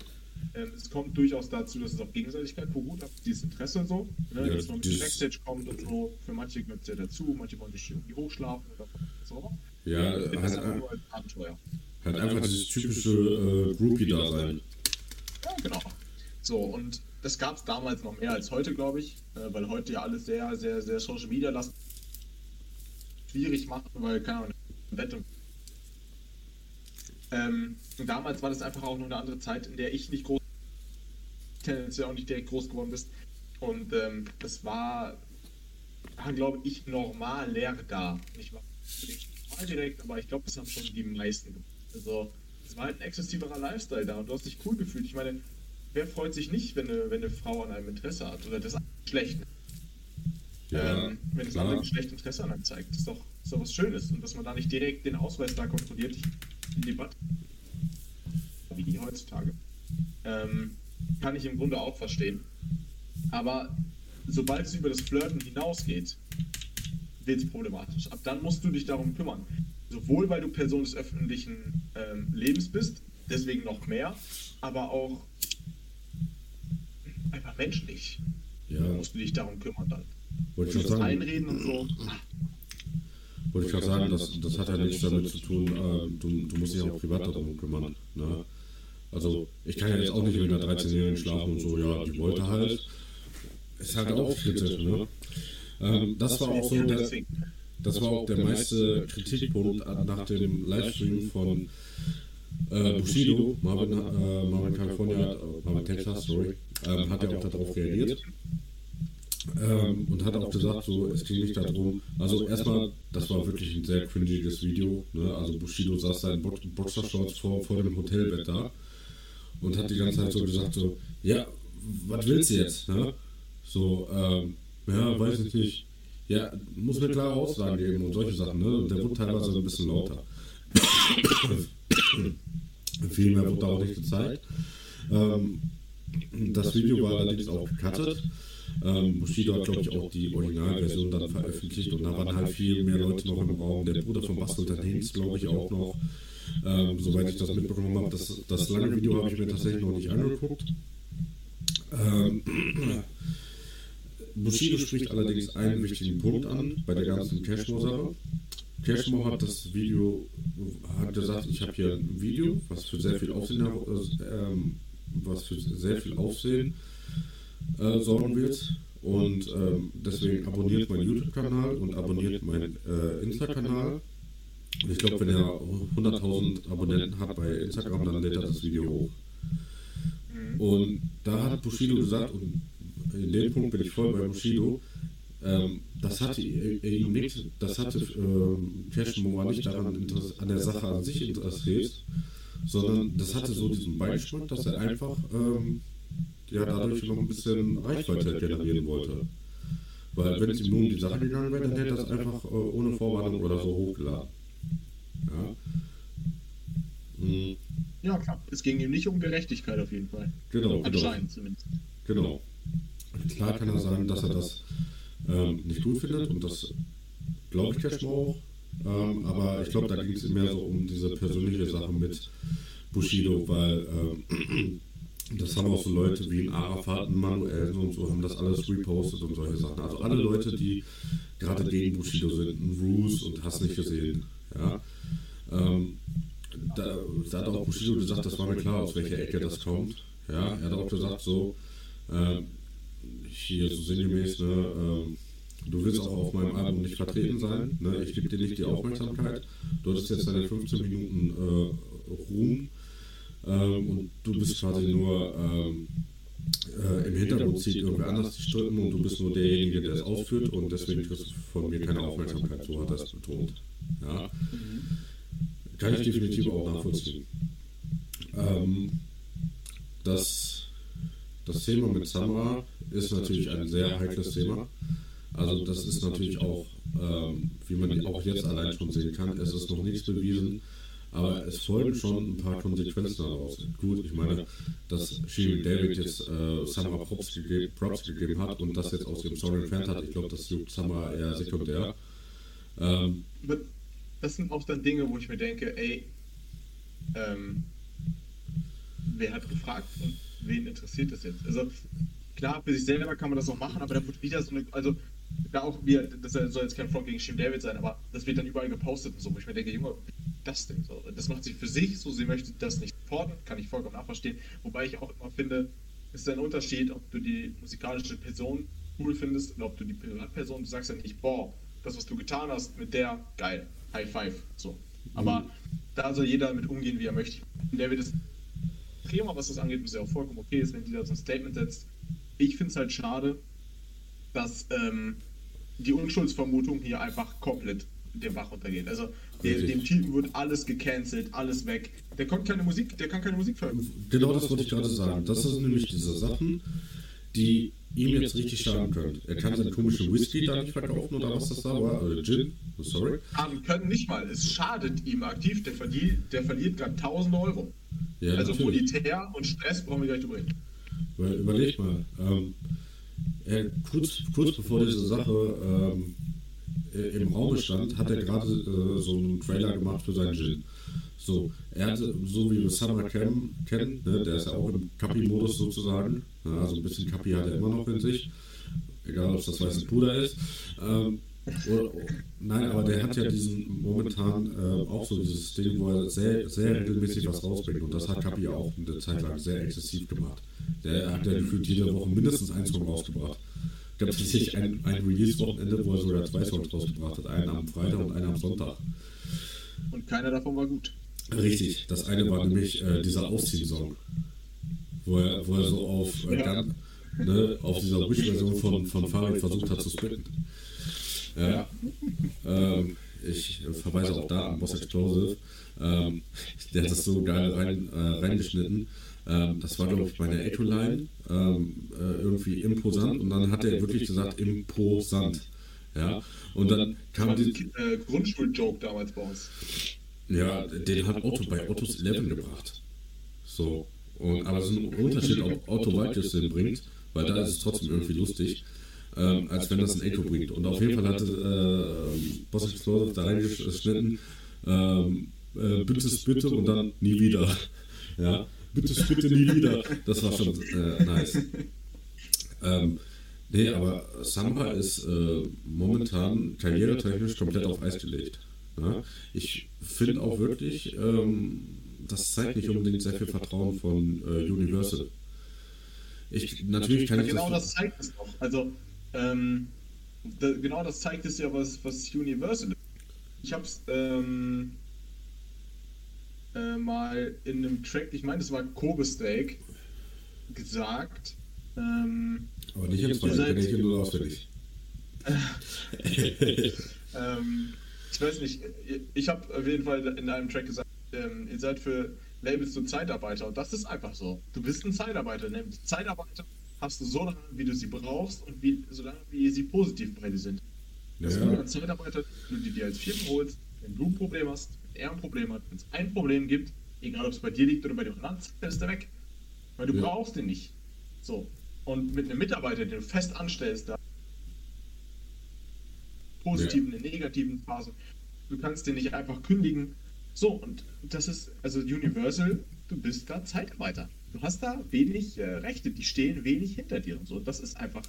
Speaker 1: ähm, es kommt durchaus dazu, dass es auf Gegenseitigkeit beruht, auf dieses Interesse und so, ne, ja, dass man mit Backstage kommt und so. Für manche gehört es ja dazu, manche wollen sich irgendwie hochschlafen oder so.
Speaker 2: Ja, äh, halt, halt, nur als Abenteuer. Halt einfach dieses typische äh, Groupie-Dasein.
Speaker 1: Ja, genau. So, und das gab es damals noch mehr als heute, glaube ich, äh, weil heute ja alles sehr, sehr, sehr Social Media lastig schwierig macht, weil, keine Ahnung, und ähm, und damals war das einfach auch nur eine andere Zeit, in der ich nicht groß, tendenziell auch nicht direkt groß geworden bist. Und ähm, das war, war glaube ich, normal leer da. Nicht mal direkt, aber ich glaube, das haben schon die meisten gemacht. Also, es war halt ein exzessiverer Lifestyle da und du hast dich cool gefühlt. Ich meine, wer freut sich nicht, wenn eine, wenn eine Frau an einem Interesse hat? Oder das schlecht. Ja, ähm, wenn das andere Geschlecht Interesse an einem zeigt. Das ist doch, ist doch was Schönes. Und dass man da nicht direkt den Ausweis da kontrolliert. Die Debatte, wie heutzutage, ähm, kann ich im Grunde auch verstehen. Aber sobald es über das Flirten hinausgeht, wird es problematisch. Ab dann musst du dich darum kümmern. Sowohl weil du Person des öffentlichen ähm, Lebens bist, deswegen noch mehr, aber auch einfach menschlich. Ja. musst du dich darum kümmern dann.
Speaker 2: Wollte ich das einreden und so. Wollte ich gerade sagen, das, das hat ja nichts damit zu tun, äh, du, du musst dich auch privat darum kümmern. Ne? Also ich kann ja jetzt auch nicht mit einer 13-Jährigen schlafen und so, ja, die wollte halt. ist halt auch kritisch, ne? Ähm, das, das war auch so der, das war auch der meiste Kritikpunkt nach dem Livestream von äh, Bushido, Marvin, äh, Marvin California, äh, Marvin Texas, sorry, ähm, hat ja auch darauf reagiert. Ähm, und hat auch gesagt, so, es ging nicht darum, also erstmal, das war wirklich ein sehr cringiges Video, ne? also Bushido saß da in Bo Boxershorts vor, vor dem Hotelbett da und hat die ganze Zeit so gesagt, so, ja, was willst du jetzt, ne? So, ähm, ja, weiß ich nicht, ja, muss mir klare Aussagen geben und solche Sachen, ne? Und der wurde teilweise ein bisschen lauter. Viel mehr wurde auch nicht gezeigt. Ähm, das Video war allerdings auch gecuttet. Ähm, Bushido hat, glaube ich, auch die Originalversion dann veröffentlicht und da waren halt viel mehr Leute noch im Raum. Der Bruder von Bastel Haynes, glaube ich, auch noch. Ähm, soweit ich das mitbekommen habe, das, das lange Video habe ich mir tatsächlich noch nicht angeguckt. Ähm, Bushido spricht allerdings einen wichtigen Punkt an bei der ganzen Cashmore-Sache. Cashmore hat das Video, hat gesagt, ich habe hier ein Video, was für sehr viel Aufsehen, äh, was für sehr viel Aufsehen äh, sorgen wird. Und ähm, deswegen abonniert meinen YouTube-Kanal und abonniert meinen äh, Insta-Kanal. Und ich glaube, wenn er 100.000 Abonnenten hat bei Instagram, dann lädt er das Video hoch. Mhm. Und da hat Bushido gesagt, und in dem Punkt bin ich voll bei Bushido, ähm, das hatte ihm nichts, das hatte ähm, Cashmore nicht daran an der Sache an sich interessiert, sondern das hatte so diesen Beigeschmack, dass er einfach ähm, ja, dadurch noch ein bisschen Reichweite generieren wollte. Weil wenn es ihm nur um die Sache gegangen wäre, dann hätte er das einfach äh, ohne Vorwarnung oder so hochgeladen. Ja.
Speaker 1: Mhm. Ja, klar. Es ging ihm nicht um Gerechtigkeit auf jeden Fall.
Speaker 2: Genau.
Speaker 1: Anscheinend genau. zumindest.
Speaker 2: Genau. Klar kann er sagen, dass er das ähm, nicht gut findet und das glaube ich erstmal auch. Ähm, aber ich glaube, da ging es mehr so um diese persönliche Sache mit Bushido, weil ähm, das haben auch so Leute wie ein Arafat, ein Manuel und so haben das alles repostet und solche Sachen. Also alle Leute, die gerade gegen Bushido sind, ein Bruce und hast nicht gesehen. Ja. Ähm, da, da, hat auch Bushido gesagt, das war mir klar, aus welcher Ecke das kommt. Ja, er hat auch gesagt, so, äh, hier so sinngemäß, ne, äh, du willst auch auf meinem Album nicht vertreten sein, ne, ich gebe dir nicht die Aufmerksamkeit, du hattest jetzt deine 15 Minuten äh, Ruhm ähm, und du bist quasi nur ähm, äh, im Hintergrund zieht irgendwer anders die Strippen und du bist nur derjenige, der es ausführt und deswegen kriegst du von mir keine Aufmerksamkeit, so hat er es betont. Ja. Kann ich definitiv auch nachvollziehen. Ähm, das, das Thema mit Samra ist natürlich ein sehr heikles Thema. Also das ist natürlich auch, ähm, wie man auch jetzt allein schon sehen kann, es ist noch nichts bewiesen, aber es folgen schon ein paar Konsequenzen daraus. Gut, ich meine, dass Shirin David jetzt äh, Summer Props, gegeben, Props gegeben hat und das jetzt aus dem Song entfernt hat, ich glaube, das juckt Summer eher sekundär.
Speaker 1: Ähm, das sind auch dann Dinge, wo ich mir denke, ey, ähm, wer hat gefragt und wen interessiert das jetzt? Also klar, für sich selber kann man das auch machen, aber da wird wieder so eine, also da auch wieder, das soll jetzt kein Front gegen Shim David sein, aber das wird dann überall gepostet und so, wo ich mir denke, Junge, das denn so? Das macht sie für sich so, sie möchte das nicht fordern, kann ich vollkommen nachverstehen. Wobei ich auch immer finde, es ist ein Unterschied, ob du die musikalische Person cool findest oder ob du die Privatperson, du sagst ja nicht, boah, das, was du getan hast, mit der, geil, High Five, so. Aber mhm. da soll jeder damit umgehen, wie er möchte. Der wird es prima, was das angeht, was ja auch vollkommen okay ist, wenn die da so ein Statement setzt. Ich finde es halt schade, dass ähm, die Unschuldsvermutung hier einfach komplett den Bach runtergeht. Also der, dem Typen wird alles gecancelt, alles weg. Der kommt keine Musik, der kann keine Musik veröffentlichen.
Speaker 2: Genau das wollte ich gerade sagen. Das sind nämlich diese Sachen, die ihm jetzt richtig schaden können. Er kann seinen komischen Whisky da nicht verkaufen oder was das da war, oder Gin, sorry.
Speaker 1: Haben können nicht mal. Es schadet ihm aktiv. Der verliert, der verliert gerade 1000 Euro. Ja, also natürlich. monetär und Stress brauchen wir gleich drüber reden.
Speaker 2: Weil, überleg mal, ähm, er, kurz, kurz bevor diese Sache ähm, äh, im Raum stand, hat er gerade äh, so einen Trailer gemacht für seinen Gin. So, er hatte, so wie wir Summer Cam kennen, ne, der ist ja auch im Kapi-Modus sozusagen, ja, also ein bisschen Kapi hat er immer noch in sich, egal ob es das weiße Puder ist. Ähm, oder, nein, aber der hat ja diesen momentan äh, auch so dieses Ding, wo er sehr, sehr regelmäßig was rausbringt. Und das hat Kapi ja auch eine Zeit lang sehr exzessiv gemacht. Der hat ja gefühlt jede Woche mindestens ein Song rausgebracht. gab es tatsächlich ein, ein Release-Wochenende, wo er sogar zwei Songs rausgebracht hat. Einen am Freitag und einen am Sonntag.
Speaker 1: Und keiner davon war gut.
Speaker 2: Richtig, das eine war nämlich äh, dieser Ausziehen-Song. Wo er, wo er so auf, äh, ja. ne, auf dieser Wish-Version von, von Farid versucht hat zu spitten. Ja. ja. Ähm, ich verweise auch da an Boss Explosive. Ähm, der hat das so geil rein, äh, reingeschnitten. Ähm, das war, glaube ich, bei der Echo-Line ähm, äh, irgendwie imposant und dann hat er wirklich gesagt imposant. Ja, und dann kam die.
Speaker 1: Äh, Grundschul-Joke damals bei uns.
Speaker 2: Ja, den hat Otto bei Ottos 11 gebracht. So. Und, aber es ist ein Unterschied, ob Otto Waldjus den bringt, weil da ist es trotzdem irgendwie lustig, ähm, als wenn das ein Echo bringt. Und auf jeden Fall hat äh, Boss Explosive da reingeschnitten, ähm, äh, bitte, bitte und dann nie wieder. Ja, bitte, bitte nie wieder. Das war schon äh, nice. Ähm, nee, aber Samba ist äh, momentan karrieretechnisch komplett auf Eis gelegt. Ja? Ich finde auch wirklich, ähm, das zeigt nicht unbedingt sehr viel Vertrauen von äh, Universal. Ich, natürlich kann
Speaker 1: ja, Genau das, das zeigt es doch. Also, ähm, da, genau das zeigt es ja, was, was Universal ist. Ich habe es ähm, äh, mal in einem Track, ich meine, das war Kobe Steak, gesagt. Ähm,
Speaker 2: Aber nicht jetzt, weil ich kenne nur auswendig.
Speaker 1: ähm, ich weiß nicht, ich habe auf jeden Fall in einem Track gesagt, ähm, ihr seid für Labels so Zeitarbeiter und das ist einfach so. Du bist ein Zeitarbeiter, nämlich Zeitarbeiter hast du so lange, wie du sie brauchst und wie, so lange, wie sie positiv bei dir sind. Ja. Das ist ein Zeitarbeiter, wenn du dir als Firma holst, wenn du ein Problem hast, wenn er ein Problem hat, wenn es ein Problem gibt, egal ob es bei dir liegt oder bei dem anderen, ist er weg. Weil du ja. brauchst den nicht. So. Und mit einem Mitarbeiter, den du fest anstellst, da positiven, ja. in negativen Phasen, du kannst den nicht einfach kündigen. So, und das ist, also Universal, du bist da Zeitarbeiter. Du hast da wenig äh, Rechte, die stehen wenig hinter dir und so. Das ist einfach,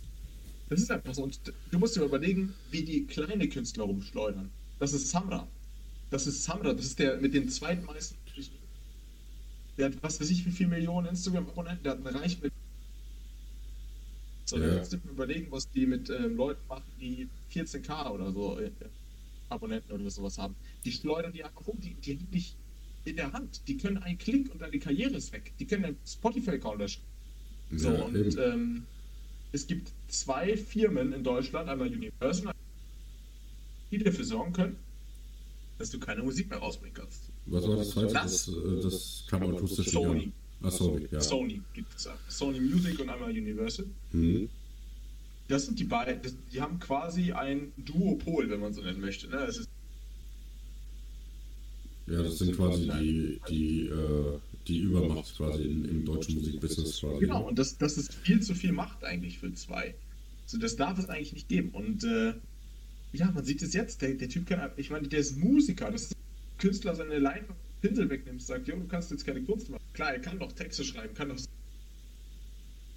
Speaker 1: das ist einfach so. Und du musst dir überlegen, wie die kleine Künstler rumschleudern. Das ist Samra. Das ist Samra, das ist der mit den zweitmeisten. Der hat, was weiß ich, wie viele Millionen Instagram-Abonnenten, der hat eine Reichweite. So, ja. jetzt mir überlegen, was die mit ähm, Leuten machen, die 14k oder so äh, Abonnenten oder sowas haben. Die schleudern die einfach um, die, die haben nicht in der Hand. Die können einen Klick und deine Karriere ist weg. Die können deinen Spotify-Account löschen. So, ja, und ähm, es gibt zwei Firmen in Deutschland, einmal Universal, die dafür sorgen können, dass du keine Musik mehr rausbringen kannst.
Speaker 2: Was war das zweite? Das, das, äh, das kam akustisch
Speaker 1: Sony. Ah, Sony, ja. Sony gibt es. Sony Music und einmal Universal. Mhm. Das sind die beiden, die haben quasi ein Duopol, wenn man so nennen möchte. Ne?
Speaker 2: Ja, das sind quasi die, die, äh, die Übermacht quasi in, im deutschen Musikbusiness quasi.
Speaker 1: Genau, und das, das ist viel zu viel Macht eigentlich für zwei. So, das darf es eigentlich nicht geben. Und äh, ja, man sieht es jetzt, der, der Typ kann, ich meine, der ist Musiker, das ist Künstler seine Leine Pinsel wegnimmt, sagt, jo, du kannst jetzt keine Kunst machen. Klar, er kann doch Texte schreiben, kann doch.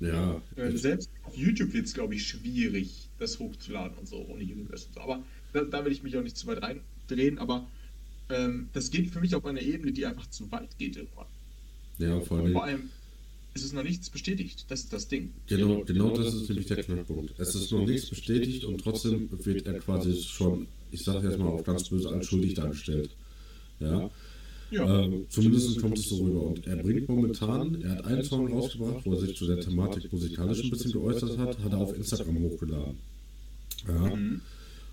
Speaker 2: Ja.
Speaker 1: Äh, selbst auf YouTube wird es, glaube ich, schwierig, das hochzuladen und so, ohne Universe und so. Aber da, da will ich mich auch nicht zu weit reindrehen, aber ähm, das geht für mich auf eine Ebene, die einfach zu weit geht irgendwann.
Speaker 2: Ja, vor allem.
Speaker 1: Vor allem es ist noch nichts bestätigt. Das ist das Ding.
Speaker 2: Genau, genau das ist nämlich der Knackpunkt. Es ist noch nichts bestätigt und trotzdem wird er quasi schon, ich sage jetzt mal auf ganz böse, als schuldig dargestellt. Ja. ja. Ähm, zumindest kommt es so rüber. Und er bringt momentan, er hat einen Song rausgebracht, wo er sich zu der Thematik musikalisch ein bisschen geäußert hat, hat er auf Instagram hochgeladen. Ja. Mhm.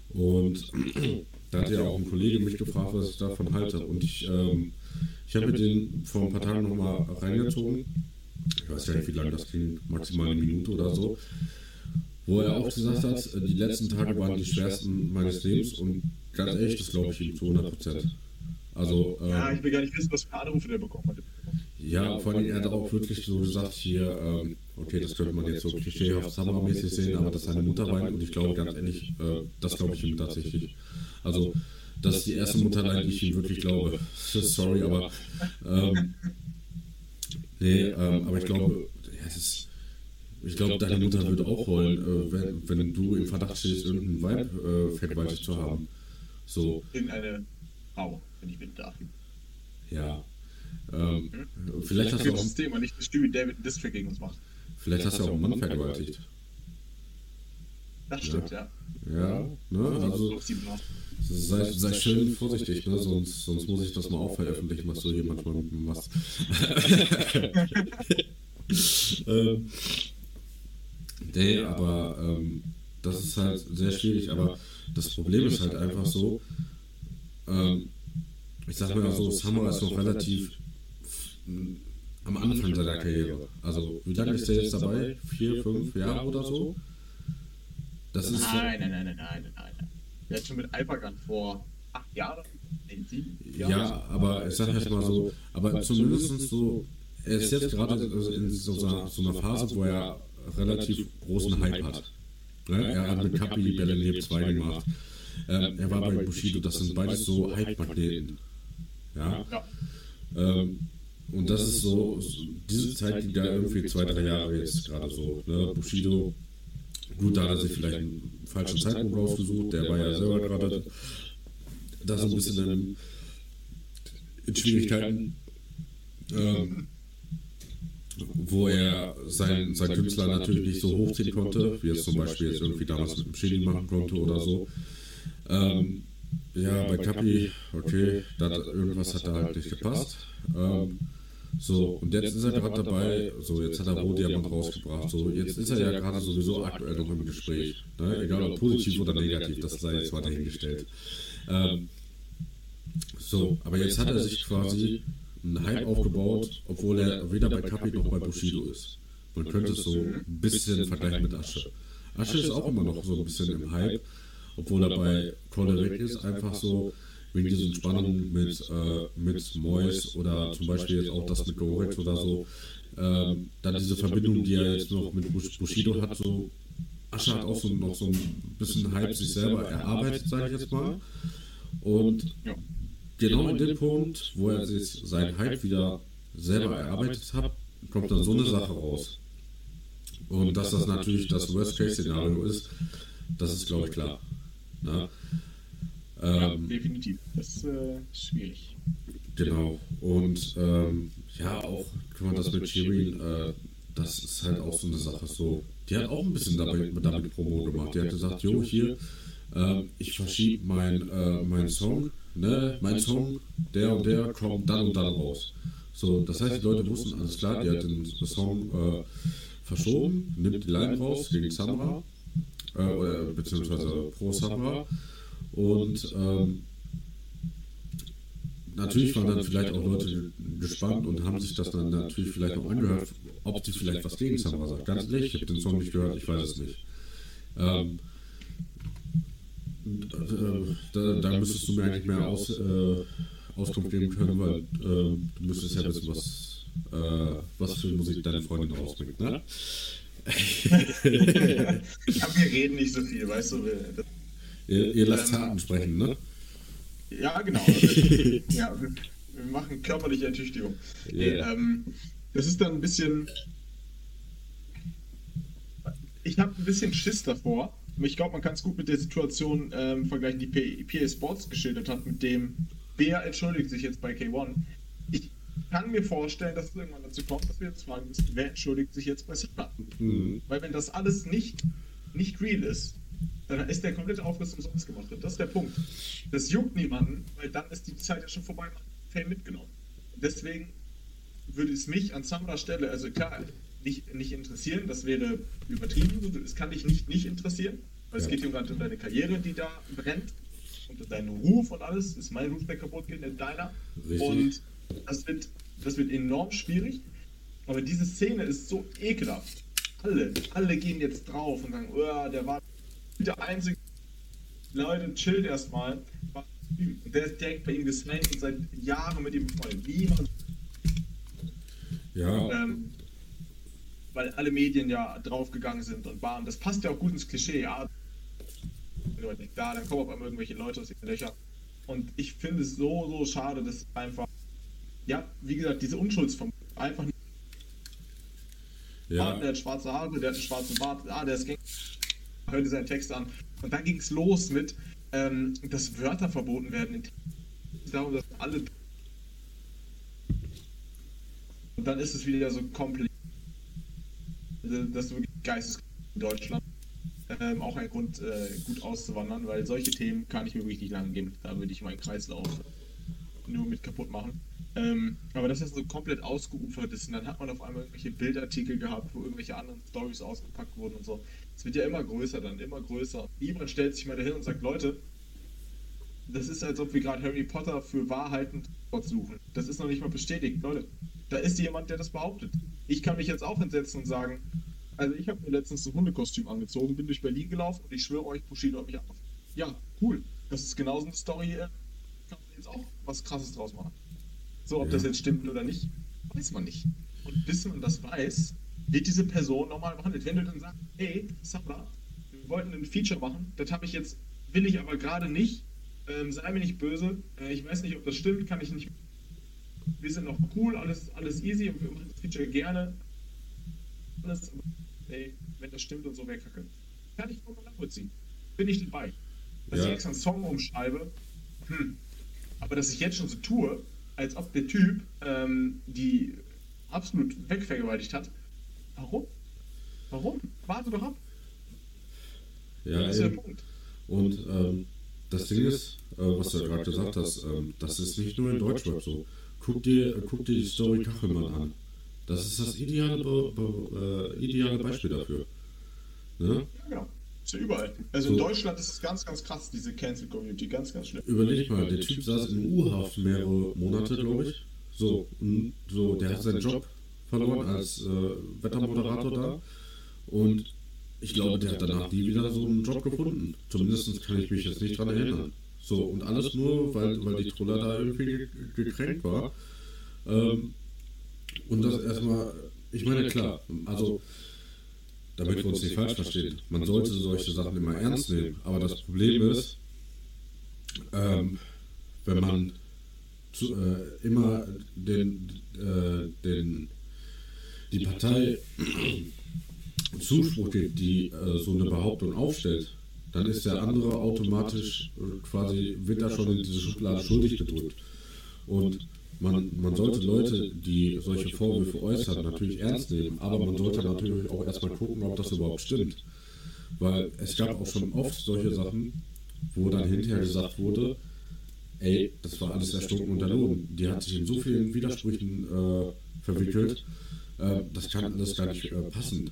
Speaker 2: Und da hat ja auch ein Kollege mich gefragt, was ich davon halte. Und ich, ähm, ich habe mir den vor ein paar Tagen nochmal reingezogen. Ich weiß ja nicht, wie lange das ging, maximal eine Minute oder so. Wo er auch gesagt hat, die letzten Tage waren die schwersten meines Lebens und ganz ehrlich, das glaube ich ihm zu 100 Prozent. Also,
Speaker 1: ähm, ja, ich will gar nicht wissen, was für Anrufe der bekommen hat.
Speaker 2: Ja, vor allem, er hat auch wirklich so gesagt, hier, ähm, okay, das könnte man jetzt so klischeehaft Samra-mäßig sehen, aber dass seine Mutter weint und ich glaube ganz ehrlich, äh, das glaube ich ihm tatsächlich. Also, das ist die erste Mutterlein, die ich ihm wirklich glaube. Sorry, aber. Ähm, nee, ähm, aber ich glaube, ja, ist, ich glaube, deine Mutter würde auch heulen, äh, wenn, wenn du im Verdacht stehst, irgendeinen Weib äh, vergewaltigt zu haben. So.
Speaker 1: Irgendeine Frau, wenn ich mit darf.
Speaker 2: Ja. Ähm, hm? Vielleicht hast du auch.
Speaker 1: Das Thema, nicht, dass Stewie David District gegen uns macht.
Speaker 2: Vielleicht hast du auch einen Mann vergewaltigt.
Speaker 1: Das stimmt, ja.
Speaker 2: Ja, ja ne? Also, sei, sei schön vorsichtig, ne? sonst, sonst muss ich das mal auch veröffentlichen, was du hier manchmal mit mir machst. ähm, nee, aber ähm, das ist halt sehr schwierig, aber das Problem ist halt einfach so, ähm, ich sag mal so, Samurai ist noch relativ am Anfang seiner Karriere. Also, wie lange ist der jetzt dabei? Vier, fünf Jahre oder so?
Speaker 1: Das ist nein, nein, nein, nein, nein, nein, nein. Der hat schon mit Alpagan vor acht Jahren,
Speaker 2: Jahren. Ja, aber ich sag jetzt mal so, aber zumindest so, er ist jetzt gerade in so, so einer Phase, wo er relativ großen Hype hat. Ne? Er hat mit Kapi Bellenleb 2 gemacht. Ähm, er war bei Bushido, das sind beides so Hype-Magneten. Ja. ja. Ähm, und das ist so, diese Zeit liegt da irgendwie zwei, drei Jahre jetzt gerade so. Ne? Bushido, gut, da hat er sich vielleicht einen falschen Zeitpunkt rausgesucht, der war ja selber gerade da so ein bisschen in, in Schwierigkeiten. Ähm, wo er sein, sein Künstler natürlich nicht so hochziehen konnte, wie er es zum Beispiel jetzt irgendwie damals mit dem Schädel machen konnte oder so. Ähm, ja, bei Kapi, okay, da, irgendwas hat da halt nicht gepasst. Ähm, so, und jetzt ist er gerade dabei, so, jetzt hat er Rohdiamant rausgebracht, so, jetzt ist er ja gerade sowieso aktuell noch im Gespräch. Ne? Egal ob positiv oder negativ, das sei jetzt mal dahingestellt. Ähm, so, aber jetzt hat er sich quasi einen Hype aufgebaut, obwohl er weder bei Kapi noch bei Bushido ist. Man könnte es so ein bisschen vergleichen mit Asche. Asche ist auch immer noch so ein bisschen im Hype, obwohl er bei Kolderek ist, einfach so wegen dieser Spannung mit, äh, mit Mois oder zum Beispiel jetzt auch das mit Gorex oder so. Ähm, dann diese Verbindung, die er jetzt noch mit Bushido hat, so Asche hat auch so, noch so ein bisschen Hype sich selber erarbeitet, sage ich jetzt mal. Und genau in dem Punkt, wo er sich seinen Hype wieder selber erarbeitet hat, kommt dann so eine Sache raus. Und dass das natürlich das Worst-Case-Szenario ist, das ist, glaube ich, klar. Na?
Speaker 1: Ja, ähm, definitiv. Das ist äh, schwierig.
Speaker 2: Genau. Und ähm, ja, auch, guck mal, das mit Shirin, äh, das ist halt auch so eine Sache. So, die hat auch ein bisschen damit, damit Promo gemacht. Die hat gesagt, jo, hier, äh, ich verschiebe mein, äh, mein Song, ne, mein Song, der und der kommt dann und dann raus. So, das heißt, die Leute wussten, alles klar, die hat den Song äh, verschoben, nimmt die Line raus gegen Samra, äh, beziehungsweise pro Samra und ähm, natürlich waren dann vielleicht auch Leute gespannt und haben sich das dann natürlich vielleicht auch angehört, ob sie vielleicht was gegen Samra sagt. Ganz ehrlich, ich habe den Song nicht gehört, ich weiß es nicht. Ähm, äh, da, da, müsstest du mir eigentlich mehr aus, äh, Auskunft geben können, weil äh, du müsstest ja wissen, was, äh, was für Musik deine Freundin rausbringt, ne?
Speaker 1: ja, wir reden nicht so viel, weißt du.
Speaker 2: Ihr, ihr lasst ähm, Taten sprechen, ne?
Speaker 1: Ja, genau. ja, wir, wir, machen körperliche Ertüchtigung. Yeah. Ähm, das ist dann ein bisschen. Ich habe ein bisschen Schiss davor. Ich glaube, man kann es gut mit der Situation ähm, vergleichen, die PA Sports geschildert hat, mit dem Bär entschuldigt sich jetzt bei K1. Ich kann mir vorstellen, dass es irgendwann dazu kommt, dass wir jetzt fragen müssen, wer entschuldigt sich jetzt bei Sigma? Mhm. Weil wenn das alles nicht, nicht real ist, dann ist der komplette Aufriss umsonst gemacht. Und das ist der Punkt. Das juckt niemanden, weil dann ist die Zeit ja schon vorbei, man Fame mitgenommen. deswegen würde es mich an Samras Stelle, also klar, nicht, nicht interessieren, das wäre übertrieben, es kann dich nicht nicht interessieren, weil ja. es geht um deine Karriere, die da brennt und deinen Ruf und alles, ist mein Ruf, der kaputt geht, nicht deiner. Richtig. Und das wird, das wird enorm schwierig, aber diese Szene ist so ekelhaft. Alle, alle gehen jetzt drauf und sagen, oh, der war der einzige. Leute, chillt erstmal. Der ist direkt bei ihm gesnackt und seit Jahren mit ihm befreundet. Niemand.
Speaker 2: Ja.
Speaker 1: Ähm, weil alle Medien ja draufgegangen sind und waren. Das passt ja auch gut ins Klischee. Ja, Leute da, dann kommen auf einmal irgendwelche Leute aus den Löchern. Und ich finde es so, so schade, dass einfach, ja, wie gesagt, diese Unschuldsvermutung einfach nicht. Ja. Ah, der hat schwarze Haare, der hat einen schwarzen Bart, ah, der ist Gang hörte seinen Text an. Und dann ging es los mit, ähm, dass Wörter verboten werden. Darum, dass alle. Und dann ist es wieder so komplett. Das ist wirklich geisteskrank in Deutschland. ähm, auch ein Grund, äh, gut auszuwandern, weil solche Themen kann ich mir wirklich nicht lang gehen. Da würde ich meinen Kreislauf nur mit kaputt machen. Ähm, aber das so komplett ausgeufert ist und dann hat man auf einmal irgendwelche Bildartikel gehabt, wo irgendwelche anderen Stories ausgepackt wurden und so. Es wird ja immer größer dann, immer größer. Niemand stellt sich mal dahin und sagt, Leute, das ist, als ob wir gerade Harry Potter für Wahrheiten suchen. Das ist noch nicht mal bestätigt, Leute. Da ist jemand, der das behauptet. Ich kann mich jetzt auch hinsetzen und sagen, also ich habe mir letztens ein Hundekostüm angezogen, bin durch Berlin gelaufen und ich schwöre euch, Bushido hat mich auf. Ja, cool. Das ist genauso eine Story, äh, kann man jetzt auch was krasses draus machen. So, ob ja. das jetzt stimmt oder nicht, weiß man nicht. Und bis man das weiß, wird diese Person normal behandelt. Wenn du dann sagst, hey, Sabra, wir wollten ein Feature machen, das habe ich jetzt, will ich aber gerade nicht, ähm, sei mir nicht böse, äh, ich weiß nicht, ob das stimmt, kann ich nicht. Wir sind noch cool, alles, alles easy und wir machen das Feature gerne. Alles, ey, wenn das stimmt und so wäre kacke. Kann ich vollkommen nachvollziehen. Bin ich dabei. Dass ja. ich extra einen Song umschreibe, hm. Aber dass ich jetzt schon so tue, als ob der Typ ähm, die absolut wegvergewaltigt hat, warum? Warum? Warte doch ab.
Speaker 2: Ja, das ist der Punkt. Und ähm, das Ding ist, äh, was du gerade gesagt hast, ähm, das ist nicht nur in Deutschland so. Guck dir, guck dir die Story Kachelmann an. Das ist das ideale, Be Be äh, ideale Beispiel dafür.
Speaker 1: Ne? Ja, genau. Ist ja überall. Also so. in Deutschland ist es ganz, ganz krass, diese Cancel Community, ganz, ganz schlimm.
Speaker 2: Überleg mal, der Typ saß in U-Haft mehrere Monate, glaube ich. So, so, der hat seinen Job verloren als äh, Wettermoderator da. Und ich glaube, der hat danach nie wieder so einen Job gefunden. Zumindest kann ich mich jetzt nicht dran erinnern. So, und alles nur, weil, weil die Troller da irgendwie gekränkt war. Ähm, und das erstmal, ich meine, klar, also, damit wir uns nicht falsch verstehen, man sollte solche Sachen immer ernst nehmen. Aber das Problem ist, ähm, wenn man zu, äh, immer den, äh, den, die Partei Zuspruch gibt, die äh, so eine Behauptung aufstellt, dann ist der andere automatisch äh, quasi, wird da schon in diese Schublade schuldig gedrückt. Und man, man sollte Leute, die solche Vorwürfe äußern, natürlich ernst nehmen, aber man sollte natürlich auch erstmal gucken, ob das überhaupt stimmt. Weil es gab auch schon oft solche Sachen, wo dann hinterher gesagt wurde, ey, das war alles erstunken und erlogen. Die hat sich in so vielen Widersprüchen äh, verwickelt, äh, das kann alles gar nicht äh, passen.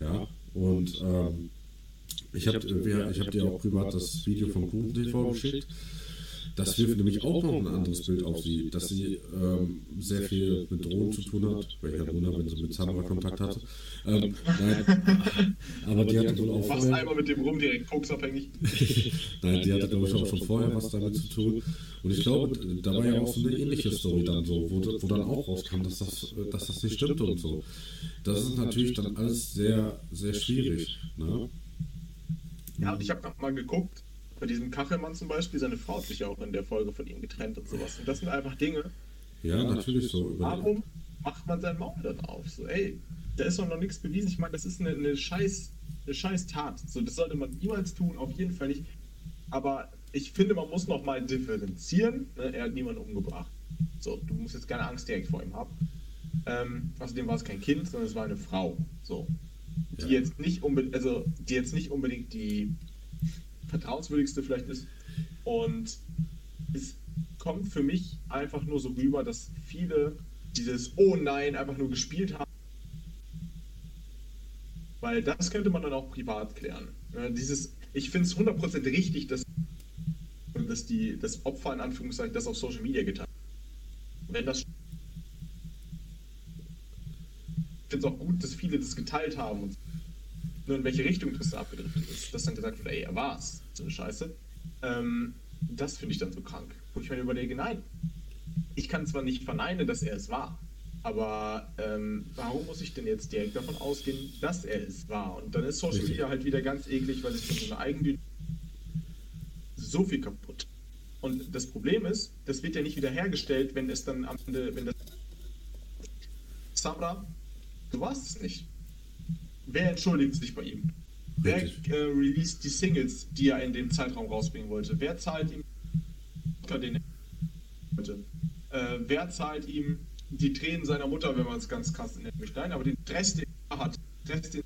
Speaker 2: Ja, und ähm, ich habe hab dir auch privat das Video von Kuchen TV geschickt. Das wirft nämlich auch noch ein anderes Bild auf sie, dass sie ähm, sehr viel mit Drohnen zu tun hat. Welcher Wunder, wenn sie mit Sandra Kontakt hatte. Ähm, nein, aber die hatte wohl auch.
Speaker 1: Fast einmal mit dem Rum direkt koksabhängig.
Speaker 2: nein, die hatte, glaube ich, auch schon vorher was damit zu tun. Und ich glaube, da war ja auch so eine ähnliche Story dann so, wo, wo dann auch rauskam, dass das, dass das nicht stimmt und so. Das ist natürlich dann alles sehr, sehr schwierig. Ne?
Speaker 1: Ja, und ich habe noch mal geguckt, bei diesem Kachelmann zum Beispiel, seine Frau hat sich ja auch in der Folge von ihm getrennt und sowas. Und das sind einfach Dinge.
Speaker 2: Ja, natürlich so.
Speaker 1: Warum macht man sein Maul dann auf? So, ey, da ist doch noch nichts bewiesen. Ich meine, das ist eine, eine, scheiß, eine scheiß Tat. So, das sollte man niemals tun, auf jeden Fall nicht. Aber ich finde, man muss noch mal differenzieren. Ne? Er hat niemanden umgebracht. So, du musst jetzt keine Angst direkt vor ihm haben. Ähm, außerdem war es kein Kind, sondern es war eine Frau. So. Die ja. jetzt nicht unbedingt, also die jetzt nicht unbedingt die vertrauenswürdigste vielleicht ist. Und es kommt für mich einfach nur so rüber, dass viele dieses Oh nein einfach nur gespielt haben. Weil das könnte man dann auch privat klären. Dieses, ich finde es 100% richtig, dass, dass die, das Opfer in Anführungszeichen das auf Social Media getan hat. Wenn das ich finde es auch gut, dass viele das geteilt haben und nur in welche Richtung das abgedriftet ist, dass dann gesagt wird, ey, er war's. So eine Scheiße. Ähm, das finde ich dann so krank. Wo ich mir überlege, nein, ich kann zwar nicht verneinen, dass er es war, aber ähm, warum muss ich denn jetzt direkt davon ausgehen, dass er es war? Und dann ist Social Media halt wieder ganz eklig, weil sich so eine eigene so viel kaputt. Und das Problem ist, das wird ja nicht wieder hergestellt, wenn es dann am Ende, wenn das Samra, du warst es nicht. Wer entschuldigt sich bei ihm? Wer äh, released die Singles, die er in dem Zeitraum rausbringen wollte? Wer zahlt ihm den wollte? Äh, wer zahlt ihm die Tränen seiner Mutter, wenn man es ganz krass nennt? Nein, aber den Stress, den er hat, Stress, den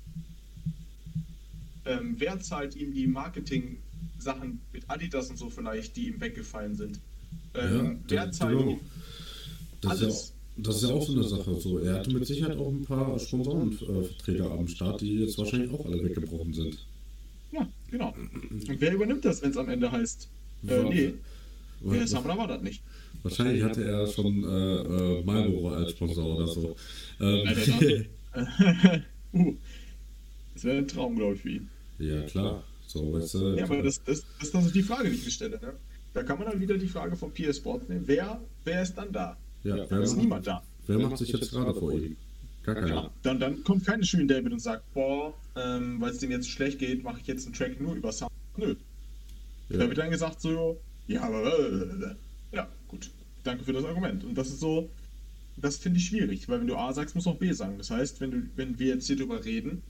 Speaker 1: Ähm, wer zahlt ihm die Marketing-Sachen mit Adidas und so vielleicht, die ihm weggefallen sind? Ähm, ja, wer zahlt genau. ihm
Speaker 2: das alles? Das ist ja auch so eine Sache. So, er hatte mit Sicherheit auch ein paar Sponsorenverträge äh, am Start, die jetzt wahrscheinlich auch alle weggebrochen sind.
Speaker 1: Ja, genau. Und wer übernimmt das, wenn es am Ende heißt? Äh, nee, der Samra war das nicht.
Speaker 2: Wahrscheinlich hatte er schon äh, äh, Marlboro als Sponsor oder so. Ähm.
Speaker 1: uh, das wäre ein Traum, glaube ich, für ihn.
Speaker 2: Ja, klar. So, weißt du,
Speaker 1: ja, aber das, das, das, das ist die Frage, die ich mir stelle. Ne? Da kann man dann wieder die Frage von PS Sports nehmen. Wer, wer ist dann da?
Speaker 2: Ja,
Speaker 1: ja wer ist niemand da.
Speaker 2: Wer macht sich jetzt gerade vor ihm?
Speaker 1: Gar keiner. Ja, dann, dann kommt keine Schön David und sagt, boah, ähm, weil es dem jetzt schlecht geht, mache ich jetzt einen Track nur über Sound. Nö. Ja. Da wird dann gesagt so, ja, aber äh, ja, gut. Danke für das Argument. Und das ist so, das finde ich schwierig, weil wenn du A sagst, musst du auch B sagen. Das heißt, wenn du, wenn wir jetzt hier drüber reden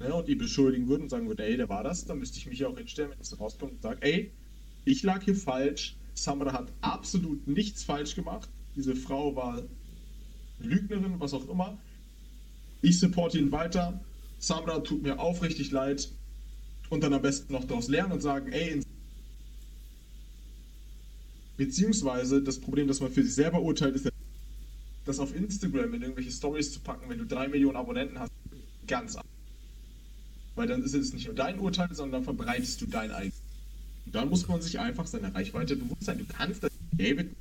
Speaker 1: ne, und die beschuldigen würden und sagen würden, ey, der war das, dann müsste ich mich auch hinstellen, wenn es rauskommt und sage, ey, ich lag hier falsch. Samra hat absolut nichts falsch gemacht. Diese Frau war Lügnerin, was auch immer. Ich supporte ihn weiter. Samra tut mir aufrichtig leid. Und dann am besten noch daraus lernen und sagen, ey, beziehungsweise das Problem, das man für sich selber urteilt, ist, das auf Instagram in irgendwelche Stories zu packen, wenn du drei Millionen Abonnenten hast, ganz anders. Weil dann ist es nicht nur dein Urteil, sondern dann verbreitest du dein eigenes. Und dann muss man sich einfach seiner Reichweite bewusst sein. Du kannst das David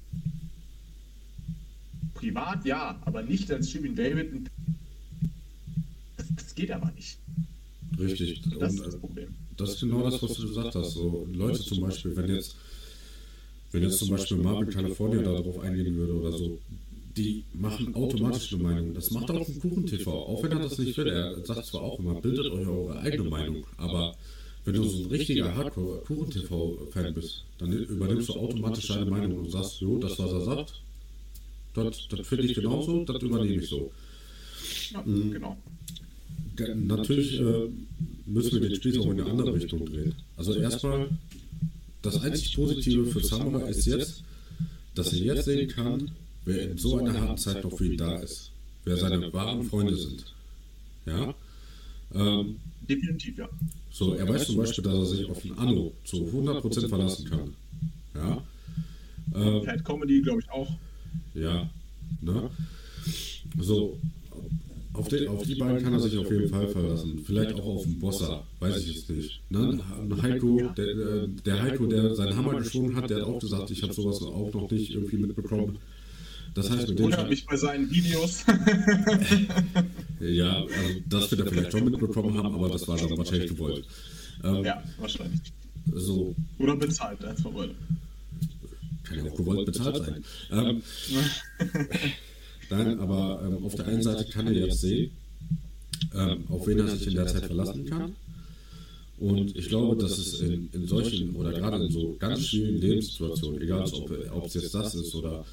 Speaker 1: privat ja, aber nicht als Shirin David das, das geht aber nicht.
Speaker 2: Richtig. Das und, ist das Problem. Das ist genau das, was du gesagt hast. So, Leute zum Beispiel, wenn jetzt, wenn jetzt zum Beispiel Marvel California darauf eingehen würde oder so, die machen automatisch eine Meinung. Das macht auch ein Kuchen-TV, auch wenn er das nicht will. Er sagt zwar auch immer, bildet euch eure eigene Meinung, aber wenn du so ein richtiger Hardcore-Kuchen-TV-Fan bist, dann übernimmst du automatisch deine Meinung und sagst, jo, das, was er sagt, das, das finde ich genauso, das übernehme ich so.
Speaker 1: Ja, mhm. genau
Speaker 2: natürlich äh, müssen wir den Spieß auch in eine andere Richtung drehen. Also erstmal, das einzig Positive für Samurai ist jetzt, dass er jetzt sehen kann, wer in so einer harten Zeit noch für ihn da ist. Wer seine wahren Freunde sind. Ja?
Speaker 1: Ähm, Definitiv, ja.
Speaker 2: So, er weiß zum Beispiel, dass er sich auf den Anno zu 100% verlassen kann. Ja?
Speaker 1: Ähm, Cat Comedy, glaube ich, auch.
Speaker 2: Ja. Ne? So, auf, die, auf die beiden kann er sich auf jeden Fall verlassen. Vielleicht auch auf den Bossa, weiß ich jetzt nicht. Ne? Heiko, der, äh, der Heiko, der seinen Hammer geschwungen hat, der hat auch gesagt, ich habe sowas auch noch nicht irgendwie mitbekommen.
Speaker 1: Das heißt, mit dem Oder mich bei seinen Videos.
Speaker 2: ja, also das wird er vielleicht schon mitbekommen haben, aber das war dann wahrscheinlich gewollt.
Speaker 1: Ähm, ja, wahrscheinlich.
Speaker 2: So.
Speaker 1: Oder bezahlt, von beiden.
Speaker 2: Kann ja auch gewollt bezahlt sein. Ähm, Nein, aber ähm, auf der einen Seite kann er jetzt sehen, ähm, auf wen er sich in der Zeit verlassen kann. Und ich glaube, dass es in, in solchen oder gerade in so ganz schwierigen Lebenssituationen, egal ob, ob es jetzt das ist oder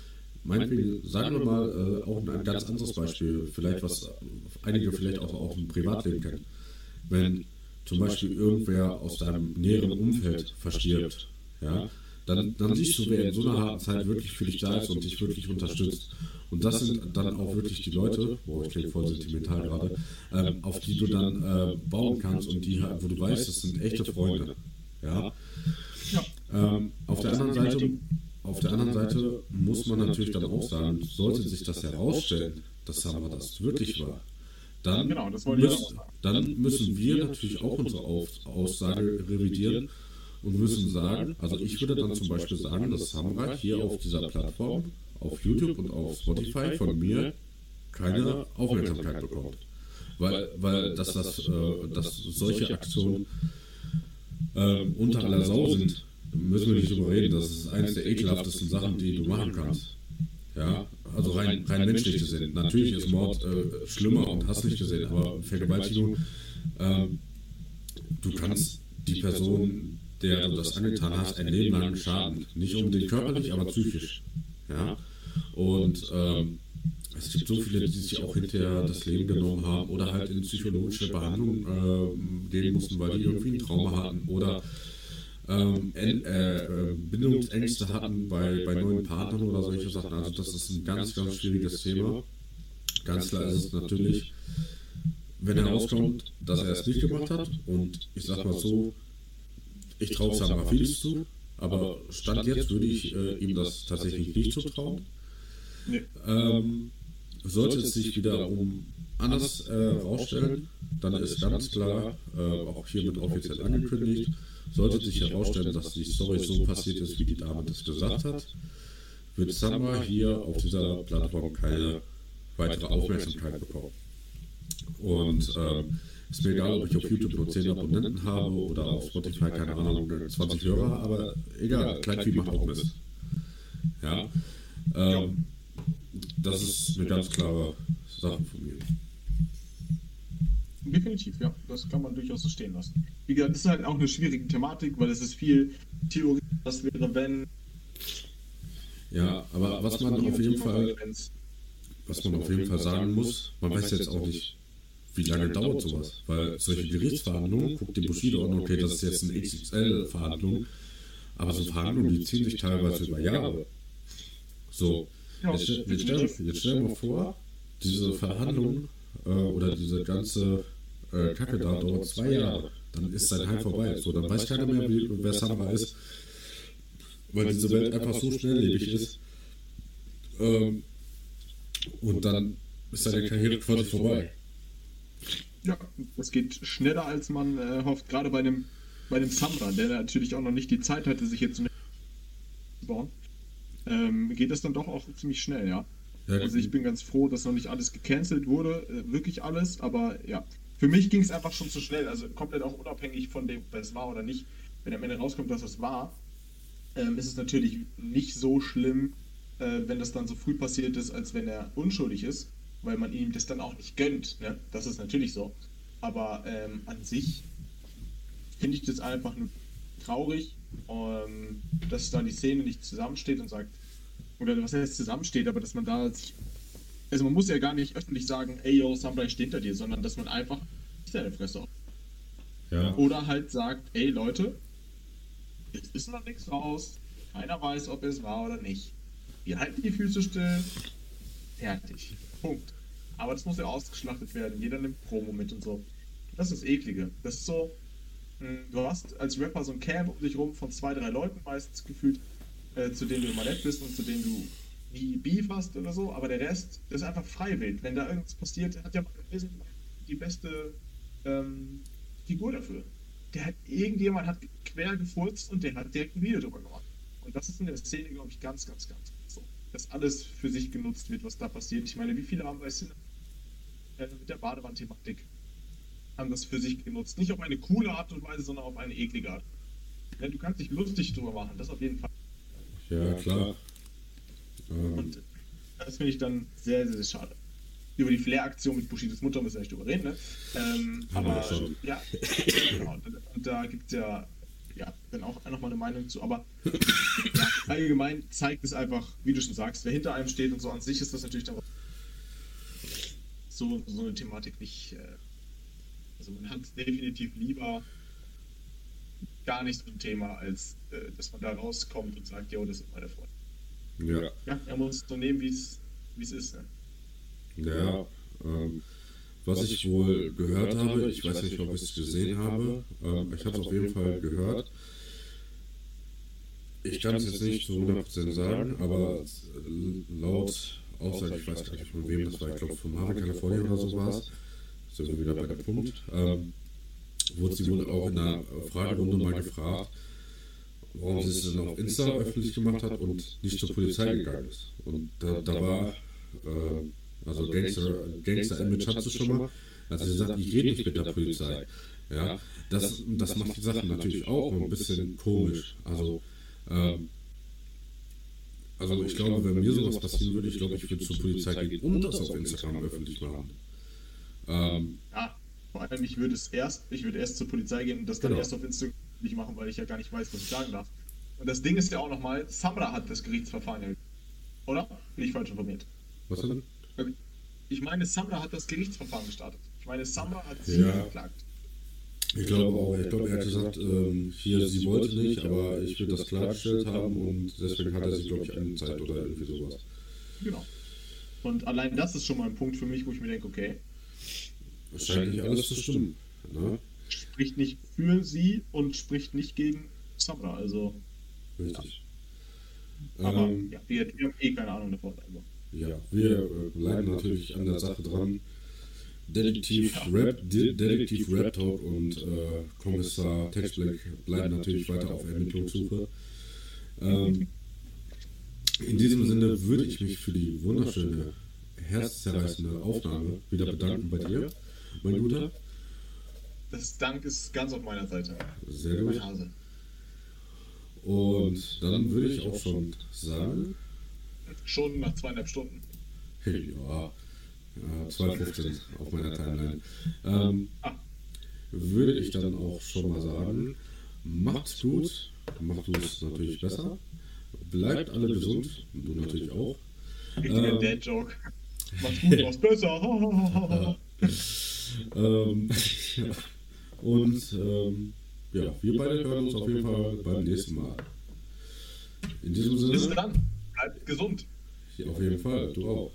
Speaker 2: meinetwegen, sagen wir mal, äh, auch ein ganz anderes Beispiel, vielleicht was einige vielleicht auch, auch im Privatleben kennen. Wenn zum Beispiel irgendwer aus deinem näheren Umfeld verstirbt, ja, dann, dann siehst du, wer in so einer harten Zeit wirklich für dich da ist und dich wirklich unterstützt. Und das sind dann auch wirklich die Leute, wo ich klinge voll sentimental gerade, ähm, auf die du dann äh, bauen kannst und die, wo du weißt, das sind echte Freunde. Ja. Ähm, auf der anderen Seite, auf der anderen Seite muss man natürlich dann auch sagen, sollte sich das herausstellen, dass Summer das wirklich war, dann, genau, müssen, dann müssen wir natürlich auch unsere Aussage revidieren und müssen sagen, also ich würde dann zum Beispiel sagen, dass Samurai hier auf dieser Plattform, auf YouTube und auf Spotify von mir keine Aufmerksamkeit bekommt. Weil, weil dass, das, äh, dass solche Aktionen äh, unter aller Sau sind, müssen wir nicht drüber reden. Das ist eines der ekelhaftesten Sachen, die du machen kannst. Ja, also rein, rein menschlich gesehen. Natürlich ist Mord äh, schlimmer und hast nicht gesehen, aber Vergewaltigung, äh, du kannst die Person der du das angetan hast, ein Leben lang schaden. Nicht unbedingt körperlich, aber psychisch. Ja? Und ähm, es gibt so viele, die sich auch hinterher das Leben genommen haben oder halt in psychologische Behandlung äh, gehen mussten, weil die irgendwie ein Trauma hatten oder ähm, äh, Bindungsängste hatten bei, bei neuen Partnern oder solche Sachen. Also das ist ein ganz, ganz schwieriges Thema. Ganz klar ist es natürlich, wenn herauskommt, dass er es nicht gemacht hat, und ich sag mal so, ich traue Samra vieles zu, aber Stand jetzt würde ich äh, ihm das tatsächlich nicht zutrauen. Nee. Ähm, sollte es sich wiederum anders äh, herausstellen, dann ist ganz klar, äh, auch hiermit offiziell angekündigt, sollte sich herausstellen, dass die Story so passiert ist, wie die Dame das gesagt hat, wird Samra hier auf dieser Plattform keine weitere Aufmerksamkeit bekommen. Und ähm, ist mir egal, ob ich auf YouTube nur 10 Abonnenten habe oder auf Spotify, keine Ahnung, 20 Hörer, aber egal, Kleinvieh macht auch Mist. Ja. Ähm, das ist eine ganz klare Sache von mir.
Speaker 1: Definitiv, ja. Das kann man durchaus so stehen lassen. Wie gesagt, das ist halt auch eine schwierige Thematik, weil es ist viel Theorie, was wäre, wenn.
Speaker 2: Ja, aber was, was man auf jeden Fall, was man auf jeden Fall sagen muss, man weiß jetzt auch nicht, wie lange dauert sowas? Weil solche Gerichtsverhandlungen, guckt die Bushido an, okay, das ist jetzt eine XXL-Verhandlung, aber so Verhandlungen, die ziehen sich teilweise über Jahre. So, jetzt, jetzt, stell, jetzt stell dir mal vor, diese Verhandlung äh, oder diese ganze äh, Kacke da dauert zwei Jahre, dann ist sein Heim vorbei. So, dann weiß keiner mehr, wie, wer Sandra ist, weil diese Welt einfach so schnelllebig ist. Ähm, und dann ist seine Karriere quasi vorbei.
Speaker 1: Ja, das geht schneller, als man äh, hofft, gerade bei dem, bei dem Samra, der natürlich auch noch nicht die Zeit hatte, sich jetzt zu bauen. Ähm, geht das dann doch auch ziemlich schnell, ja. ja also ich bin ganz froh, dass noch nicht alles gecancelt wurde, äh, wirklich alles, aber ja. Für mich ging es einfach schon zu schnell, also komplett auch unabhängig von dem, ob es war oder nicht. Wenn am Ende rauskommt, dass es war, ähm, ist es natürlich nicht so schlimm, äh, wenn das dann so früh passiert ist, als wenn er unschuldig ist weil man ihm das dann auch nicht gönnt. Ne? Das ist natürlich so. Aber ähm, an sich finde ich das einfach nur traurig, ähm, dass da die Szene nicht zusammensteht und sagt, oder was heißt zusammensteht, aber dass man da sich, also man muss ja gar nicht öffentlich sagen, ey yo, Samurai steht hinter dir, sondern dass man einfach seine Fresse ja. Oder halt sagt, ey Leute, jetzt ist noch nichts raus, keiner weiß, ob es war oder nicht. Wir halten die Füße still, fertig. Punkt. Aber das muss ja ausgeschlachtet werden. Jeder nimmt Promo mit und so. Das ist das Eklige. Das ist so, hm, du hast als Rapper so ein Camp um dich rum von zwei, drei Leuten meistens gefühlt, äh, zu denen du immer nett bist und zu denen du nie Beef hast oder so, aber der Rest ist einfach freiwillig. Wenn da irgendwas passiert, hat ja die beste ähm, Figur dafür. Der hat irgendjemand hat quer gefurzt und der hat direkt ein Video drüber gemacht. Und das ist in der Szene, glaube ich, ganz, ganz, ganz dass alles für sich genutzt wird, was da passiert. Ich meine, wie viele haben das äh, mit der Badewand-Thematik haben das für sich genutzt. Nicht auf eine coole Art und Weise, sondern auf eine eklige Art. Ja, du kannst dich lustig drüber machen, das auf jeden Fall.
Speaker 2: Ja, klar.
Speaker 1: Ähm. Und das finde ich dann sehr, sehr, sehr schade. Über die Flair-Aktion mit Bushidos Mutter müssen wir nicht drüber reden, ne? Ähm, aber ja, genau. Und da gibt es ja ja, dann auch nochmal eine Meinung zu. Aber ja, allgemein zeigt es einfach, wie du schon sagst, wer hinter einem steht und so an sich ist das natürlich dann so, so eine Thematik nicht. Äh, also man hat definitiv lieber gar nicht so ein Thema, als äh, dass man da rauskommt und sagt, ja, das ist meine Freundin. Ja. Ja, er muss es so nehmen, wie es ist. Ne?
Speaker 2: Ja, ähm, was ich wohl gehört habe, ich weiß nicht, ob ich es gesehen habe, ähm, ich habe es auf jeden Fall gehört. Ich kann es jetzt nicht zu 100% sagen, aber laut Aussage, ich weiß gar nicht von wem das war, ich glaube von Marvel California oder so war es, sind wir wieder bei der Punkt, ähm, wurde sie wohl auch in einer Fragerunde mal gefragt, warum sie es dann auf Insta öffentlich gemacht hat und nicht zur Polizei gegangen ist. Und da, da war... Äh, also Gangster-Image hat sie schon mal. Also sie sagt, ich rede nicht mit der Polizei. Ja, das, das macht die Sache natürlich auch ein bisschen komisch. Also, ähm, also ich glaube, wenn mir sowas passieren würde, ich glaube, ich würde zur Polizei gehen und das auf Instagram öffentlich machen.
Speaker 1: Ähm, ja, vor allem ich würde es erst, ich würde erst zur Polizei gehen und das dann genau. erst auf Instagram nicht machen, weil ich ja gar nicht weiß, was ich sagen darf. Und das Ding ist ja auch nochmal, Samra hat das Gerichtsverfahren Oder? Bin ich falsch informiert? Was denn? Ich meine, Samra hat das Gerichtsverfahren gestartet. Ich meine, Samra hat sie ja. geklagt.
Speaker 2: Ich glaube auch, ich glaube, er hat gesagt, ähm, hier, sie wollte nicht, aber ich will das klargestellt haben und deswegen hat er sich, glaube ich, eine Zeit oder irgendwie sowas.
Speaker 1: Genau. Und allein das ist schon mal ein Punkt für mich, wo ich mir denke, okay.
Speaker 2: scheint nicht alles zu stimmen. Ne?
Speaker 1: Spricht nicht für sie und spricht nicht gegen Sabra, also.
Speaker 2: Richtig.
Speaker 1: Ja. Aber ähm, ja, wir, wir, haben eh keine Ahnung davon. Also.
Speaker 2: Ja, wir äh, bleiben natürlich an der Sache dran. Detektiv Rap, Detektiv Rap Talk und äh, Kommissar Tex Black bleiben natürlich weiter auf Ermittlungssuche. Ähm, in diesem Sinne würde ich mich für die wunderschöne, herzzerreißende Aufnahme wieder bedanken bei dir, mein Guter.
Speaker 1: Das Dank ist ganz auf meiner Seite.
Speaker 2: Sehr gut. Und dann würde ich auch schon sagen.
Speaker 1: Schon nach zweieinhalb Stunden.
Speaker 2: Ja, ja 2,15 auf meiner Timeline. Ähm. Würde ich dann auch schon mal sagen, macht's gut, macht es natürlich besser, bleibt alle gesund, du natürlich auch.
Speaker 1: Richtiger ähm, Dad-Joke. Macht's gut, was besser.
Speaker 2: ähm, ja. Und ähm, ja, wir beide hören uns auf jeden Fall beim nächsten Mal. In diesem Sinne.
Speaker 1: Bis dann. Bleibt gesund.
Speaker 2: Ja, auf jeden Fall. Du auch.